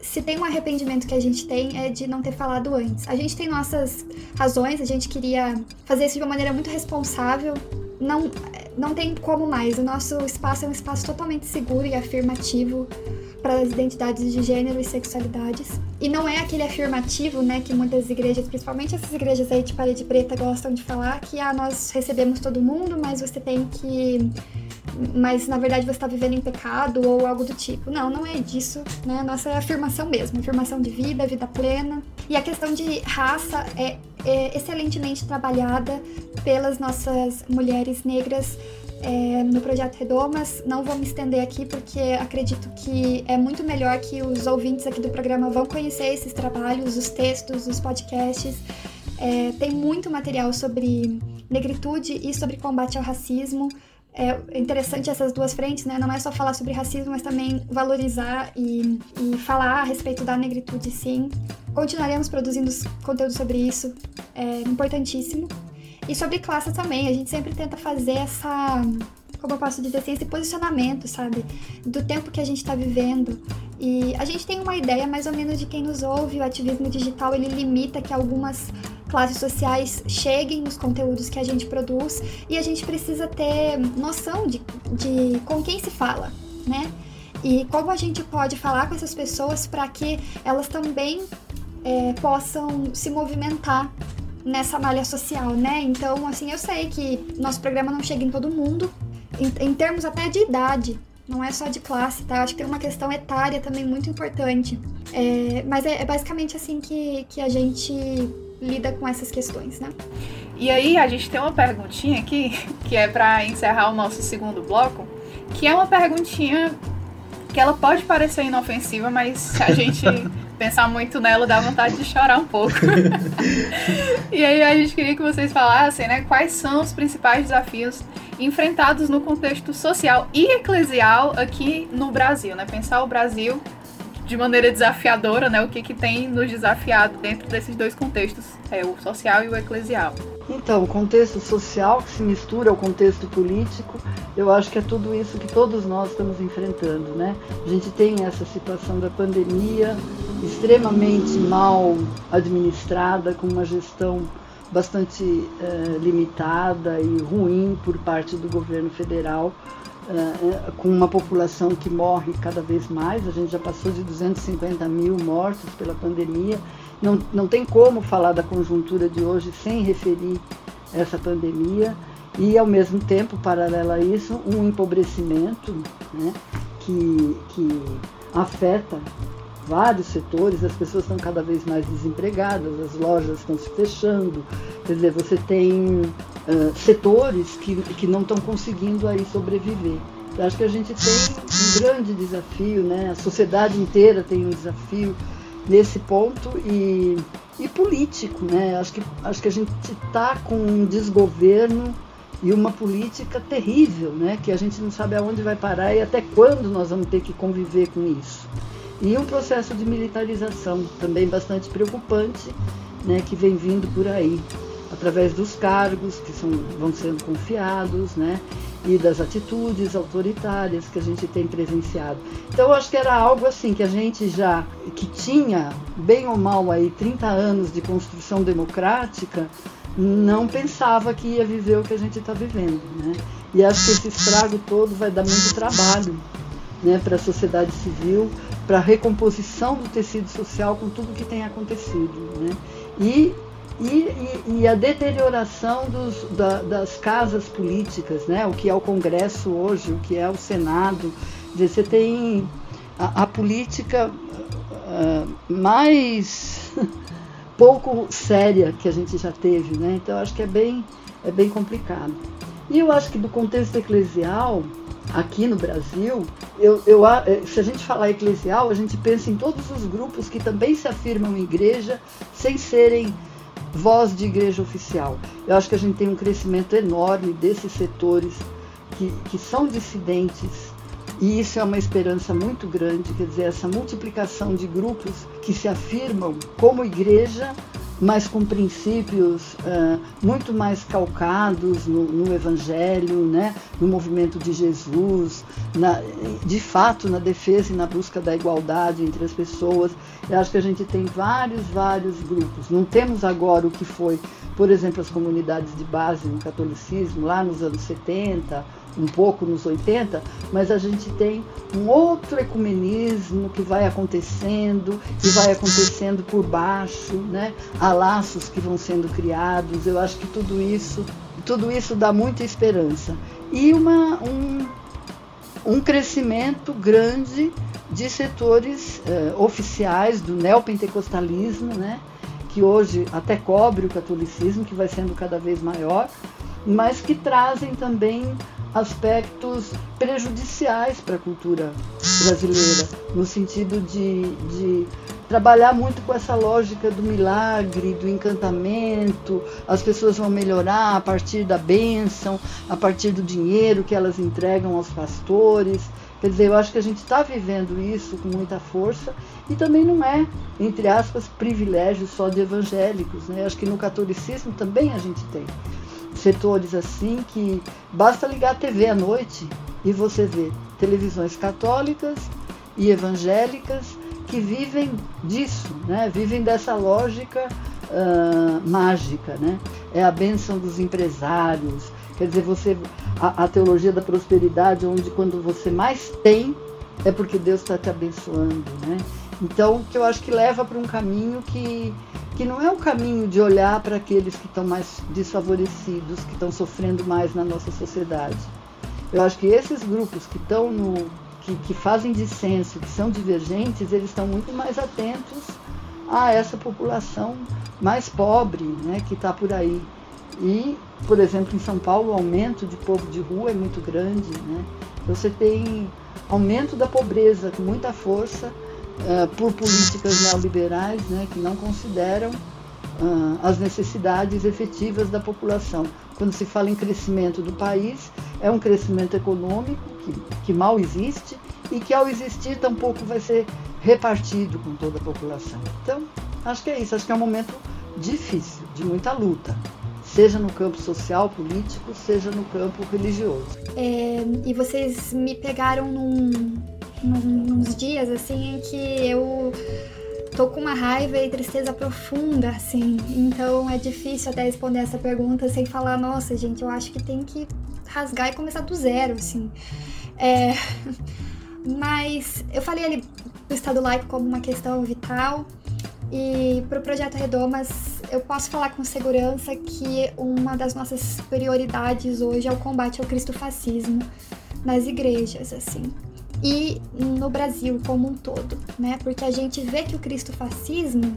Se tem um arrependimento que a gente tem é de não ter falado antes. A gente tem nossas razões, a gente queria fazer isso de uma maneira muito responsável. Não, não tem como mais. O nosso espaço é um espaço totalmente seguro e afirmativo para as identidades de gênero e sexualidades. E não é aquele afirmativo, né, que muitas igrejas, principalmente essas igrejas aí de parede preta, gostam de falar, que ah, nós recebemos todo mundo, mas você tem que. Mas na verdade você está vivendo em pecado ou algo do tipo. Não, não é disso, né? Nossa é afirmação mesmo, afirmação de vida, vida plena. E a questão de raça é, é excelentemente trabalhada pelas nossas mulheres negras é, no projeto Redomas. Não vou me estender aqui porque acredito que é muito melhor que os ouvintes aqui do programa vão conhecer esses trabalhos, os textos, os podcasts. É, tem muito material sobre negritude e sobre combate ao racismo. É interessante essas duas frentes, né? Não é só falar sobre racismo, mas também valorizar e, e falar a respeito da negritude, sim. Continuaremos produzindo conteúdo sobre isso, é importantíssimo. E sobre classe também, a gente sempre tenta fazer essa, como eu posso dizer assim, esse posicionamento, sabe? Do tempo que a gente está vivendo. E a gente tem uma ideia mais ou menos de quem nos ouve, o ativismo digital ele limita que algumas classes sociais cheguem nos conteúdos que a gente produz e a gente precisa ter noção de, de com quem se fala, né? E como a gente pode falar com essas pessoas para que elas também é, possam se movimentar nessa malha social, né? Então, assim, eu sei que nosso programa não chega em todo mundo, em, em termos até de idade, não é só de classe, tá? Acho que tem uma questão etária também muito importante. É, mas é, é, basicamente assim que, que a gente lida com essas questões, né? E aí, a gente tem uma perguntinha aqui, que é para encerrar o nosso segundo bloco, que é uma perguntinha que ela pode parecer inofensiva, mas se a gente pensar muito nela dá vontade de chorar um pouco. e aí a gente queria que vocês falassem, né, quais são os principais desafios enfrentados no contexto social e eclesial aqui no Brasil, né? Pensar o Brasil de maneira desafiadora, né? O que, que tem nos desafiado dentro desses dois contextos, é o social e o eclesial. Então, o contexto social que se mistura ao contexto político, eu acho que é tudo isso que todos nós estamos enfrentando, né? A gente tem essa situação da pandemia extremamente mal administrada, com uma gestão bastante eh, limitada e ruim por parte do governo federal uh, com uma população que morre cada vez mais, a gente já passou de 250 mil mortos pela pandemia. Não, não tem como falar da conjuntura de hoje sem referir essa pandemia. E, ao mesmo tempo, paralelo a isso, um empobrecimento né, que, que afeta vários setores, as pessoas estão cada vez mais desempregadas, as lojas estão se fechando, quer dizer, você tem setores que, que não estão conseguindo aí sobreviver. Eu acho que a gente tem um grande desafio, né? a sociedade inteira tem um desafio nesse ponto e, e político. Né? Acho, que, acho que a gente está com um desgoverno e uma política terrível, né? que a gente não sabe aonde vai parar e até quando nós vamos ter que conviver com isso. E um processo de militarização também bastante preocupante, né, que vem vindo por aí, através dos cargos que são, vão sendo confiados, né, e das atitudes autoritárias que a gente tem presenciado. Então eu acho que era algo assim que a gente já que tinha bem ou mal aí 30 anos de construção democrática, não pensava que ia viver o que a gente está vivendo, né? E acho que esse estrago todo vai dar muito trabalho, né, para a sociedade civil, para a recomposição do tecido social com tudo que tem acontecido, né? E e, e, e, a deterioração dos, da, das casas políticas, né? o que é o Congresso hoje, o que é o Senado. Você tem a, a política uh, mais pouco séria que a gente já teve. Né? Então, acho que é bem, é bem complicado. E eu acho que do contexto eclesial, aqui no Brasil, eu, eu, eh, se a gente falar eclesial, a gente pensa em todos os grupos que também se afirmam igreja sem serem voz de igreja oficial. Eu acho que a gente tem um crescimento enorme desses setores que, que são dissidentes e isso é uma esperança muito grande, quer dizer, essa multiplicação de grupos que se afirmam como igreja, mas com princípios uh, muito mais calcados no, no, Evangelho, né? no movimento de Jesus, na, de fato na defesa e na busca da igualdade entre as pessoas. Eu acho que a gente tem vários, vários grupos. Não temos agora o que foi, por exemplo, as comunidades de base no catolicismo, lá nos anos 70, um pouco nos 80, mas a gente tem um outro ecumenismo que vai acontecendo e vai acontecendo por baixo, né? Há laços que vão sendo criados. Eu acho que tudo isso, tudo isso dá muita esperança e uma, um, um crescimento grande de setores eh, oficiais do neopentecostalismo, né? que hoje até cobre o catolicismo, que vai sendo cada vez maior, mas que trazem também aspectos prejudiciais para a cultura brasileira, no sentido de, de trabalhar muito com essa lógica do milagre, do encantamento, as pessoas vão melhorar a partir da bênção, a partir do dinheiro que elas entregam aos pastores. Quer dizer, eu acho que a gente está vivendo isso com muita força e também não é, entre aspas, privilégio só de evangélicos. Né? Acho que no catolicismo também a gente tem setores assim que basta ligar a TV à noite e você vê televisões católicas e evangélicas que vivem disso, né? vivem dessa lógica uh, mágica. Né? É a bênção dos empresários, quer dizer, você a, a teologia da prosperidade, onde quando você mais tem, é porque Deus está te abençoando. Né? Então, que eu acho que leva para um caminho que que não é o caminho de olhar para aqueles que estão mais desfavorecidos, que estão sofrendo mais na nossa sociedade. Eu acho que esses grupos que estão no que, que fazem dissenso, que são divergentes, eles estão muito mais atentos a essa população mais pobre, né, que está por aí. E, por exemplo, em São Paulo, o aumento de povo de rua é muito grande. Né? Você tem aumento da pobreza com muita força, uh, por políticas neoliberais né, que não consideram uh, as necessidades efetivas da população. Quando se fala em crescimento do país, é um crescimento econômico que, que mal existe e que, ao existir, tampouco vai ser repartido com toda a população. Então, acho que é isso. Acho que é um momento difícil, de muita luta seja no campo social, político, seja no campo religioso. É, e vocês me pegaram num, uns dias assim em que eu tô com uma raiva e tristeza profunda, assim. Então é difícil até responder essa pergunta sem falar, nossa, gente, eu acho que tem que rasgar e começar do zero, assim. É... Mas eu falei ali do Estado laico como uma questão vital. E para o projeto Redomas, eu posso falar com segurança que uma das nossas prioridades hoje é o combate ao cristofascismo nas igrejas, assim e no Brasil como um todo, né? Porque a gente vê que o cristofascismo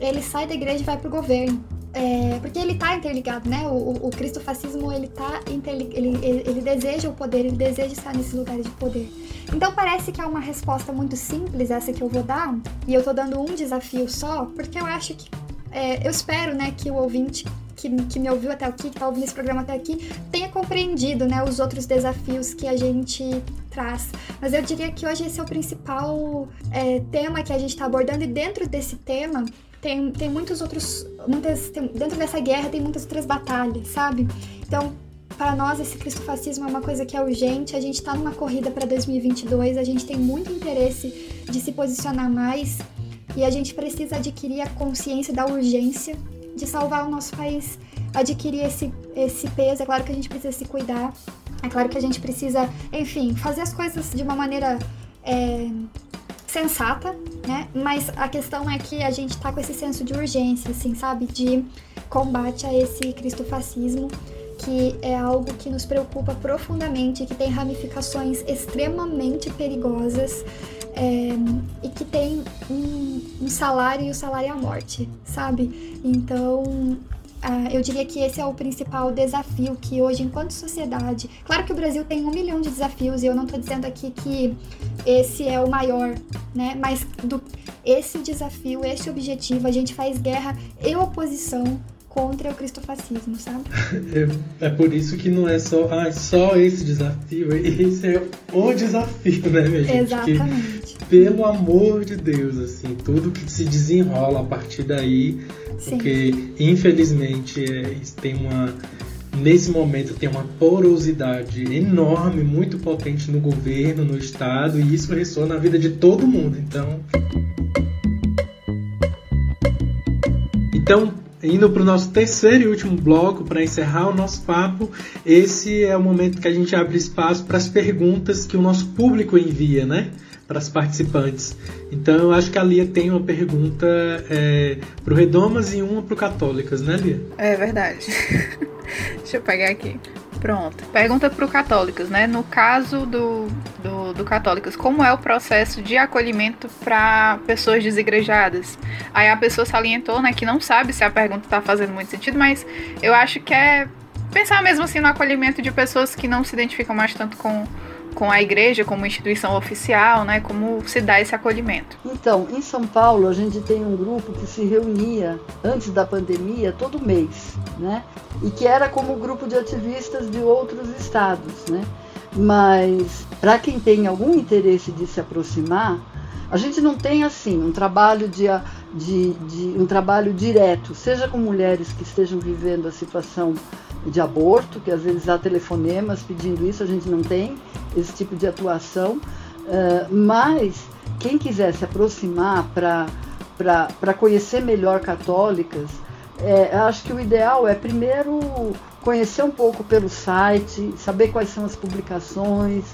ele sai da igreja e vai para o governo. É, porque ele está interligado, né? O, o cristofascismo ele tá ele, ele, ele deseja o poder, ele deseja estar nesses lugares de poder. Então parece que é uma resposta muito simples essa que eu vou dar, e eu tô dando um desafio só, porque eu acho que é, eu espero, né, que o ouvinte que, que me ouviu até aqui, que está ouvindo esse programa até aqui, tenha compreendido, né, os outros desafios que a gente traz. Mas eu diria que hoje esse é o principal é, tema que a gente está abordando, e dentro desse tema tem, tem muitos outros. Muitas, tem, dentro dessa guerra tem muitas outras batalhas, sabe? Então, para nós, esse cristofascismo é uma coisa que é urgente. A gente está numa corrida para 2022, a gente tem muito interesse de se posicionar mais e a gente precisa adquirir a consciência da urgência de salvar o nosso país, adquirir esse, esse peso. É claro que a gente precisa se cuidar, é claro que a gente precisa, enfim, fazer as coisas de uma maneira. É, sensata, né? Mas a questão é que a gente tá com esse senso de urgência, assim, sabe? De combate a esse cristofascismo, que é algo que nos preocupa profundamente, que tem ramificações extremamente perigosas é, e que tem um, um salário e o salário é a morte, sabe? Então Uh, eu diria que esse é o principal desafio que hoje, enquanto sociedade. Claro que o Brasil tem um milhão de desafios e eu não estou dizendo aqui que esse é o maior, né? Mas do, esse desafio, esse objetivo, a gente faz guerra e oposição contra o cristofascismo, sabe? É, é, por isso que não é só, ah, só esse desafio, esse é o desafio, né, minha gente? Exatamente. Que, pelo amor de Deus, assim, tudo que se desenrola a partir daí Sim. Porque, infelizmente, é, tem uma. Nesse momento tem uma porosidade enorme, muito potente no governo, no Estado, e isso ressoa na vida de todo mundo. Então. Então, indo para o nosso terceiro e último bloco, para encerrar o nosso papo, esse é o momento que a gente abre espaço para as perguntas que o nosso público envia, né? para as participantes. Então eu acho que a Lia tem uma pergunta é, para o Redomas e uma para o Católicas, né, Lia? É verdade. Deixa eu pegar aqui. Pronto. Pergunta para o Católicas, né? No caso do, do, do Católicas, como é o processo de acolhimento para pessoas desigrejadas? Aí a pessoa salientou, né, que não sabe se a pergunta está fazendo muito sentido, mas eu acho que é pensar mesmo assim no acolhimento de pessoas que não se identificam mais tanto com com a igreja como instituição oficial, né? Como se dá esse acolhimento? Então, em São Paulo a gente tem um grupo que se reunia antes da pandemia todo mês, né? E que era como grupo de ativistas de outros estados, né? Mas para quem tem algum interesse de se aproximar, a gente não tem assim um trabalho de, de, de um trabalho direto, seja com mulheres que estejam vivendo a situação de aborto, que às vezes há telefonemas pedindo isso, a gente não tem esse tipo de atuação, uh, mas quem quiser se aproximar para conhecer melhor católicas, é, acho que o ideal é primeiro conhecer um pouco pelo site, saber quais são as publicações,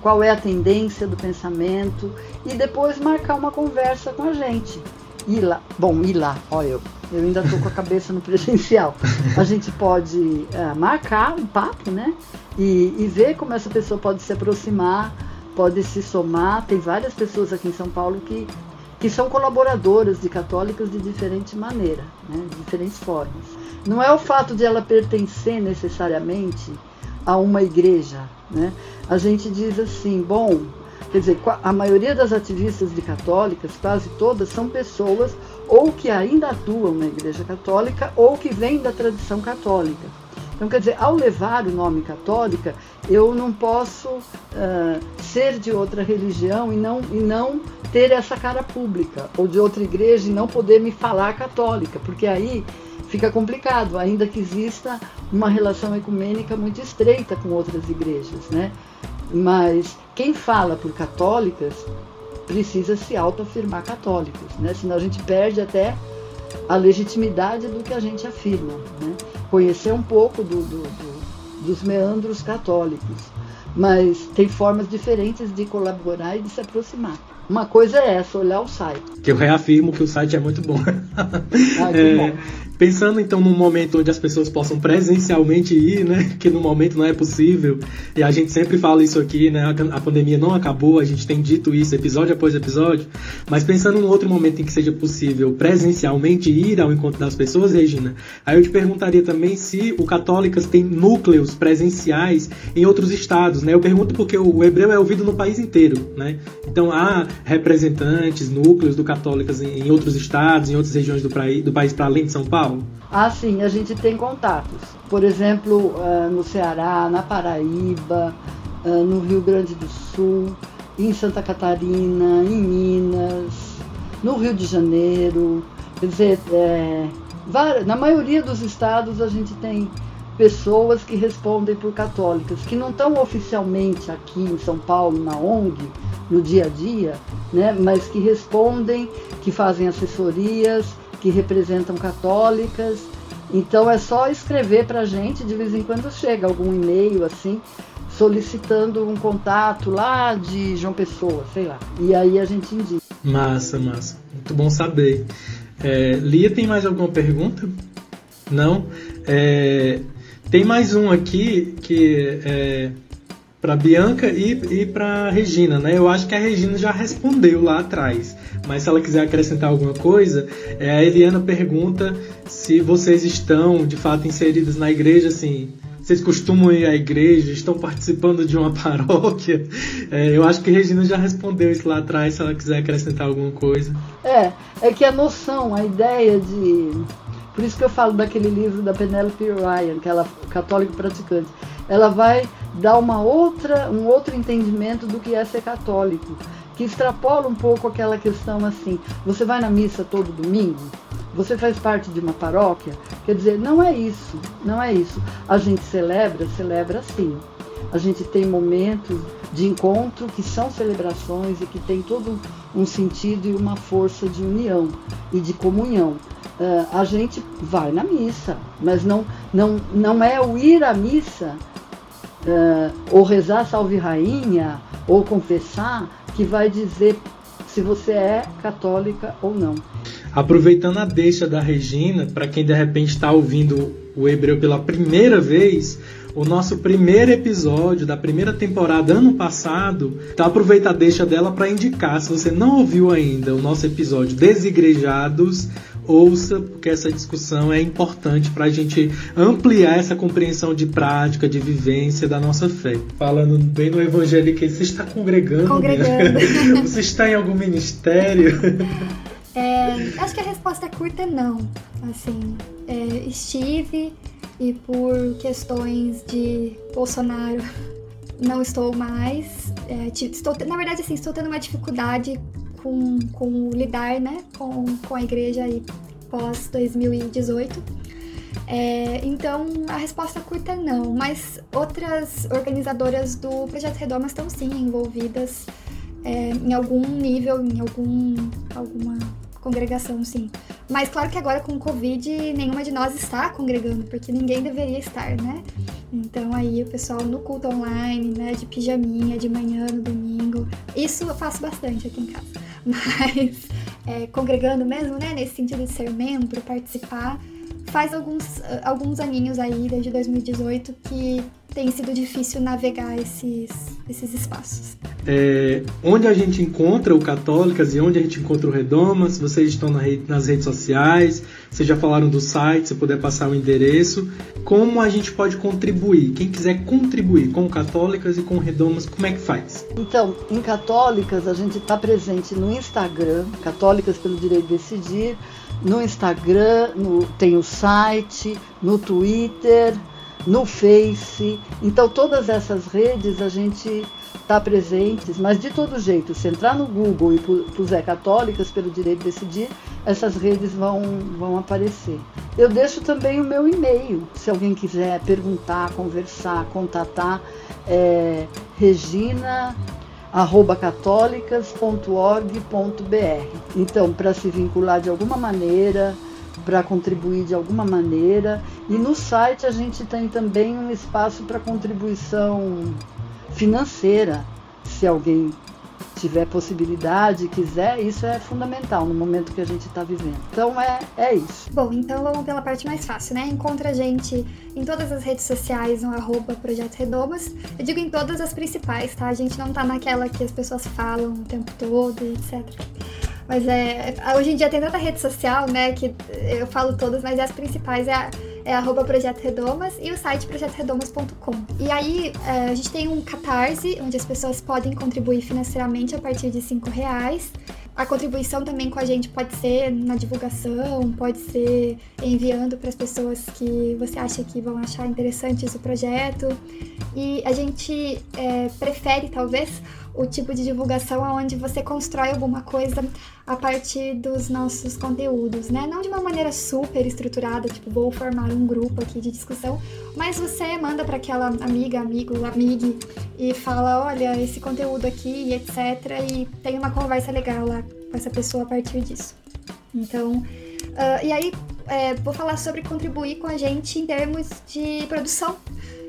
qual é a tendência do pensamento e depois marcar uma conversa com a gente. Ir lá, bom, ir lá, olha eu eu ainda estou com a cabeça no presencial. A gente pode uh, marcar um papo, né? E, e ver como essa pessoa pode se aproximar, pode se somar. Tem várias pessoas aqui em São Paulo que, que são colaboradoras de católicos de diferente maneira, né? de diferentes formas. Não é o fato de ela pertencer necessariamente a uma igreja. Né? A gente diz assim, bom, quer dizer, a maioria das ativistas de católicas, quase todas, são pessoas ou que ainda atuam na Igreja Católica ou que vêm da tradição católica. Então, quer dizer, ao levar o nome católica, eu não posso uh, ser de outra religião e não, e não ter essa cara pública, ou de outra igreja e não poder me falar católica, porque aí fica complicado, ainda que exista uma relação ecumênica muito estreita com outras igrejas, né? Mas quem fala por católicas precisa se autoafirmar católicos, né? senão a gente perde até a legitimidade do que a gente afirma. Né? Conhecer um pouco do, do, do, dos meandros católicos, mas tem formas diferentes de colaborar e de se aproximar. Uma coisa é essa, olhar o site. Que eu reafirmo que o site é muito bom. Ah, é, bom. Pensando então num momento onde as pessoas possam presencialmente ir, né? Que no momento não é possível. E a gente sempre fala isso aqui, né? A pandemia não acabou, a gente tem dito isso episódio após episódio. Mas pensando num outro momento em que seja possível presencialmente ir ao encontro das pessoas, Regina, aí eu te perguntaria também se o Católicas tem núcleos presenciais em outros estados, né? Eu pergunto porque o hebreu é ouvido no país inteiro, né? Então há representantes, núcleos do Católicas em outros estados, em outras regiões do, do país para além de São Paulo? Ah, sim, a gente tem contatos. Por exemplo, uh, no Ceará, na Paraíba, uh, no Rio Grande do Sul, em Santa Catarina, em Minas, no Rio de Janeiro. Quer dizer, é, na maioria dos estados a gente tem pessoas que respondem por católicas, que não estão oficialmente aqui em São Paulo, na ONG, no dia a dia, né, mas que respondem, que fazem assessorias, que representam católicas. Então é só escrever para a gente, de vez em quando chega algum e-mail assim, solicitando um contato lá de João Pessoa, sei lá. E aí a gente indica. Massa, massa. Muito bom saber. É, Lia, tem mais alguma pergunta? Não? É, tem mais um aqui que é para Bianca e, e para Regina, né? Eu acho que a Regina já respondeu lá atrás, mas se ela quiser acrescentar alguma coisa, é, a Eliana pergunta se vocês estão de fato inseridas na igreja, assim, vocês costumam ir à igreja, estão participando de uma paróquia? É, eu acho que a Regina já respondeu isso lá atrás, se ela quiser acrescentar alguma coisa. É, é que a noção, a ideia de por isso que eu falo daquele livro da Penelope Ryan, que ela católica praticante. Ela vai dar uma outra, um outro entendimento do que é ser católico, que extrapola um pouco aquela questão assim: você vai na missa todo domingo? Você faz parte de uma paróquia? Quer dizer, não é isso, não é isso. A gente celebra, celebra sim. A gente tem momentos de encontro que são celebrações e que tem todo um sentido e uma força de união e de comunhão uh, a gente vai na missa, mas não, não, não é o ir à missa uh, ou rezar salve rainha ou confessar que vai dizer se você é católica ou não. Aproveitando a deixa da Regina, para quem de repente está ouvindo o hebreu pela primeira vez, o nosso primeiro episódio da primeira temporada ano passado, tá aproveita a deixa dela para indicar, se você não ouviu ainda o nosso episódio Desigrejados, ouça, porque essa discussão é importante para a gente ampliar essa compreensão de prática, de vivência da nossa fé. Falando bem no evangelho, que você está congregando? Congregando. você está em algum ministério? É, acho que a resposta curta é não. Assim, é, estive e por questões de Bolsonaro não estou mais. É, estou, na verdade, assim, estou tendo uma dificuldade com, com lidar né, com, com a igreja aí pós 2018. É, então a resposta curta é não, mas outras organizadoras do Projeto Redoma estão sim envolvidas é, em algum nível, em algum, alguma congregação, sim. Mas claro que agora com o Covid nenhuma de nós está congregando, porque ninguém deveria estar, né? Então aí o pessoal no culto online, né, de pijaminha, de manhã, no domingo. Isso eu faço bastante aqui em casa. Mas é, congregando mesmo, né, nesse sentido de ser membro, participar, faz alguns, alguns aninhos aí, desde 2018, que tem sido difícil navegar esses, esses espaços. É, onde a gente encontra o Católicas e onde a gente encontra o Redomas? Vocês estão na rede, nas redes sociais, vocês já falaram do site, se puder passar o endereço. Como a gente pode contribuir? Quem quiser contribuir com Católicas e com Redomas, como é que faz? Então, em Católicas, a gente está presente no Instagram, Católicas pelo Direito de Decidir, no Instagram, no, tem o site, no Twitter, no Face. Então, todas essas redes a gente está presentes, mas de todo jeito, se entrar no Google e puser Católicas pelo Direito de Decidir, essas redes vão, vão aparecer. Eu deixo também o meu e-mail, se alguém quiser perguntar, conversar, contatar, é regina Então, para se vincular de alguma maneira, para contribuir de alguma maneira. E no site a gente tem também um espaço para contribuição financeira, se alguém tiver possibilidade, quiser, isso é fundamental no momento que a gente está vivendo. Então é, é isso. Bom, então vamos pela parte mais fácil, né? Encontra a gente em todas as redes sociais, no arroba Projeto Redomas. Eu digo em todas as principais, tá? A gente não tá naquela que as pessoas falam o tempo todo, etc. Mas é. Hoje em dia tem tanta rede social, né? Que eu falo todas, mas as principais é, é arroba Projeto Redomas e o site projetoredomas.com. E aí é, a gente tem um catarse, onde as pessoas podem contribuir financeiramente a partir de 5 reais. a contribuição também com a gente pode ser na divulgação, pode ser enviando para as pessoas que você acha que vão achar interessantes o projeto. E a gente é, prefere, talvez, o tipo de divulgação onde você constrói alguma coisa a partir dos nossos conteúdos, né? Não de uma maneira super estruturada, tipo, vou formar um grupo aqui de discussão, mas você manda para aquela amiga, amigo, amigue e fala, olha, esse conteúdo aqui, etc. E tem uma conversa legal lá com essa pessoa a partir disso. Então, uh, e aí é, vou falar sobre contribuir com a gente em termos de produção.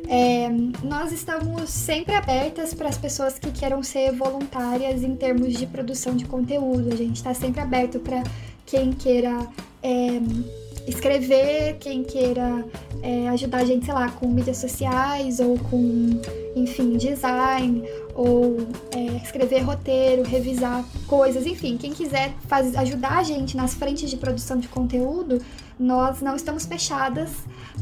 É, nós estamos sempre abertas para as pessoas que queiram ser voluntárias em termos de produção de conteúdo. A gente está sempre aberto para quem queira é, escrever, quem queira é, ajudar a gente, sei lá, com mídias sociais ou com, enfim, design ou é, escrever roteiro, revisar coisas, enfim, quem quiser faz, ajudar a gente nas frentes de produção de conteúdo, nós não estamos fechadas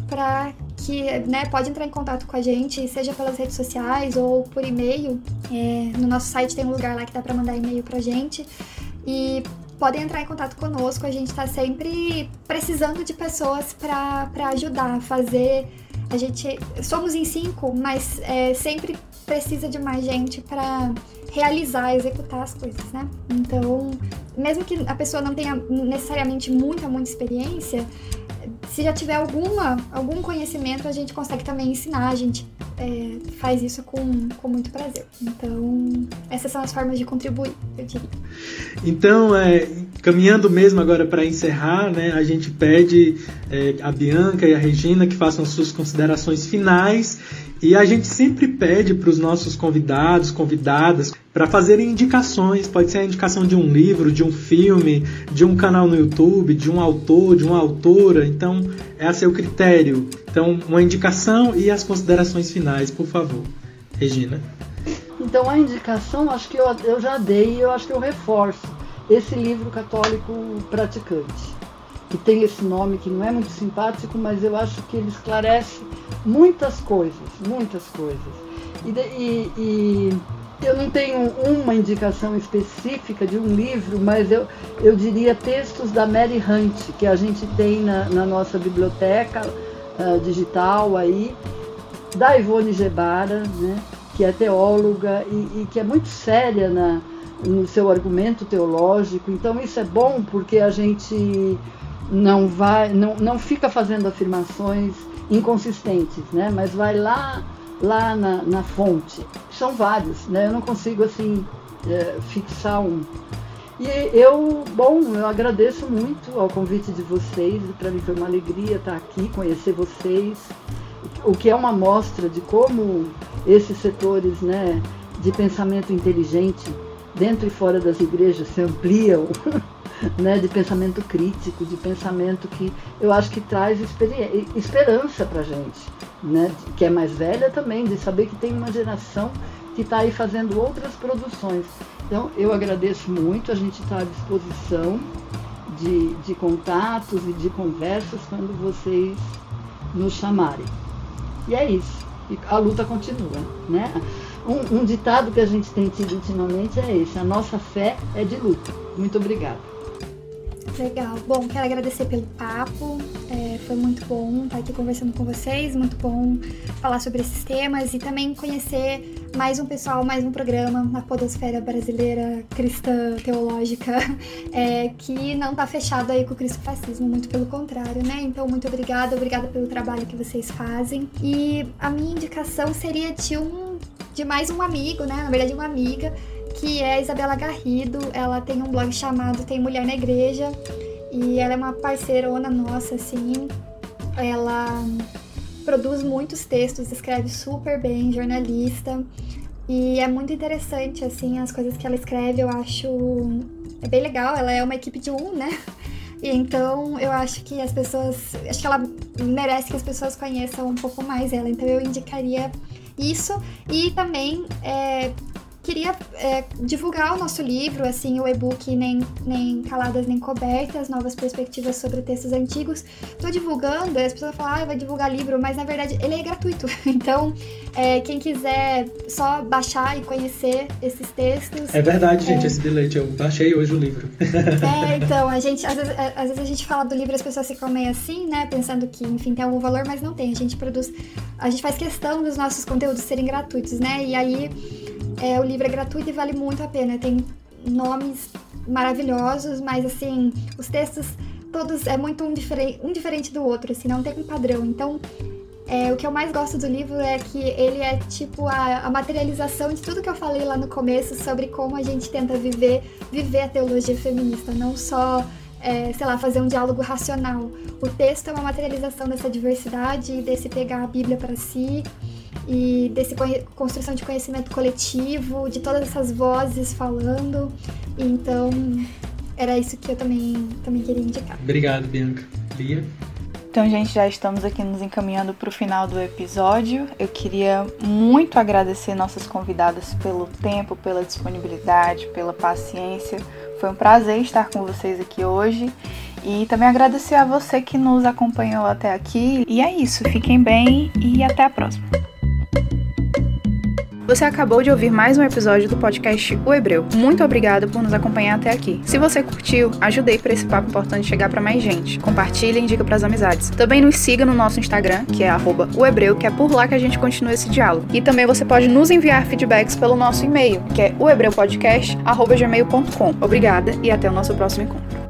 para que, né, pode entrar em contato com a gente, seja pelas redes sociais ou por e-mail. É, no nosso site tem um lugar lá que dá para mandar e-mail para gente e podem entrar em contato conosco. A gente está sempre precisando de pessoas para ajudar a fazer. A gente somos em cinco, mas é, sempre precisa de mais gente para realizar, executar as coisas, né? Então, mesmo que a pessoa não tenha necessariamente muita, muita experiência, se já tiver alguma, algum conhecimento, a gente consegue também ensinar, a gente é, faz isso com, com muito prazer. Então, essas são as formas de contribuir, eu diria. Então, é, caminhando mesmo agora para encerrar, né, a gente pede é, a Bianca e a Regina que façam suas considerações finais e a gente sempre pede para os nossos convidados, convidadas, para fazerem indicações. Pode ser a indicação de um livro, de um filme, de um canal no YouTube, de um autor, de uma autora. Então, é a seu critério. Então, uma indicação e as considerações finais, por favor. Regina. Então, a indicação, acho que eu, eu já dei e eu acho que eu reforço. Esse livro católico praticante que tem esse nome que não é muito simpático, mas eu acho que ele esclarece muitas coisas, muitas coisas. E, e, e, eu não tenho uma indicação específica de um livro, mas eu, eu diria textos da Mary Hunt, que a gente tem na, na nossa biblioteca uh, digital aí, da Ivone Gebara, né, que é teóloga e, e que é muito séria na, no seu argumento teológico. Então isso é bom porque a gente não vai, não, não fica fazendo afirmações inconsistentes, né? Mas vai lá, lá na, na fonte. São vários, né? Eu não consigo assim é, fixar um. E eu, bom, eu agradeço muito ao convite de vocês. Para mim foi uma alegria estar aqui, conhecer vocês, o que é uma mostra de como esses setores, né, de pensamento inteligente dentro e fora das igrejas se ampliam né, de pensamento crítico, de pensamento que eu acho que traz esperança para a gente, né, que é mais velha também, de saber que tem uma geração que está aí fazendo outras produções. Então, eu agradeço muito, a gente está à disposição de, de contatos e de conversas quando vocês nos chamarem. E é isso. E a luta continua, né? Um, um ditado que a gente tem tido ultimamente é esse: a nossa fé é de luta. Muito obrigada. Legal. Bom, quero agradecer pelo papo. É, foi muito bom estar aqui conversando com vocês. Muito bom falar sobre esses temas e também conhecer mais um pessoal, mais um programa na Podosfera Brasileira Cristã Teológica é, que não está fechado aí com o cristofascismo, muito pelo contrário, né? Então, muito obrigada, obrigada pelo trabalho que vocês fazem. E a minha indicação seria de um de mais um amigo, né? Na verdade, uma amiga que é a Isabela Garrido. Ela tem um blog chamado Tem Mulher na Igreja e ela é uma parceirona nossa, assim. Ela produz muitos textos, escreve super bem, jornalista. E é muito interessante, assim, as coisas que ela escreve, eu acho. É bem legal, ela é uma equipe de um, né? E então eu acho que as pessoas. Acho que ela merece que as pessoas conheçam um pouco mais ela. Então eu indicaria isso. E também é, queria é, divulgar o nosso livro, assim, o e-book nem, nem Caladas Nem Cobertas, Novas Perspectivas sobre Textos Antigos. Tô divulgando, as pessoas falam, ah, vai divulgar livro, mas na verdade ele é gratuito. Então, é, quem quiser só baixar e conhecer esses textos. É verdade, gente, é... esse bilhete, eu baixei hoje o livro. É, então, a gente, às vezes, às vezes a gente fala do livro e as pessoas ficam meio assim, né, pensando que, enfim, tem algum valor, mas não tem. A gente produz, a gente faz questão dos nossos conteúdos serem gratuitos, né, e aí é, o livro é gratuito e vale muito a pena. Tem nomes maravilhosos, mas assim, os textos todos é muito um, diferente, um diferente do outro, assim, não tem um padrão. Então, é, o que eu mais gosto do livro é que ele é tipo a, a, materialização de tudo que eu falei lá no começo sobre como a gente tenta viver, viver a teologia feminista, não só, é, sei lá, fazer um diálogo racional. O texto é uma materialização dessa diversidade, desse pegar a Bíblia para si e desse construção de conhecimento coletivo, de todas essas vozes falando. Então, era isso que eu também, também queria indicar. Obrigado, Bianca. Bia? Então, gente, já estamos aqui nos encaminhando para o final do episódio. Eu queria muito agradecer nossas convidadas pelo tempo, pela disponibilidade, pela paciência. Foi um prazer estar com vocês aqui hoje. E também agradecer a você que nos acompanhou até aqui. E é isso, fiquem bem e até a próxima. Você acabou de ouvir mais um episódio do podcast O Hebreu. Muito obrigada por nos acompanhar até aqui. Se você curtiu, ajudei para esse papo importante chegar para mais gente. Compartilhe e indica para as amizades. Também nos siga no nosso Instagram, que é @ohebreu, que é por lá que a gente continua esse diálogo. E também você pode nos enviar feedbacks pelo nosso e-mail, que é ohebreupodcast@gmail.com. Obrigada e até o nosso próximo encontro.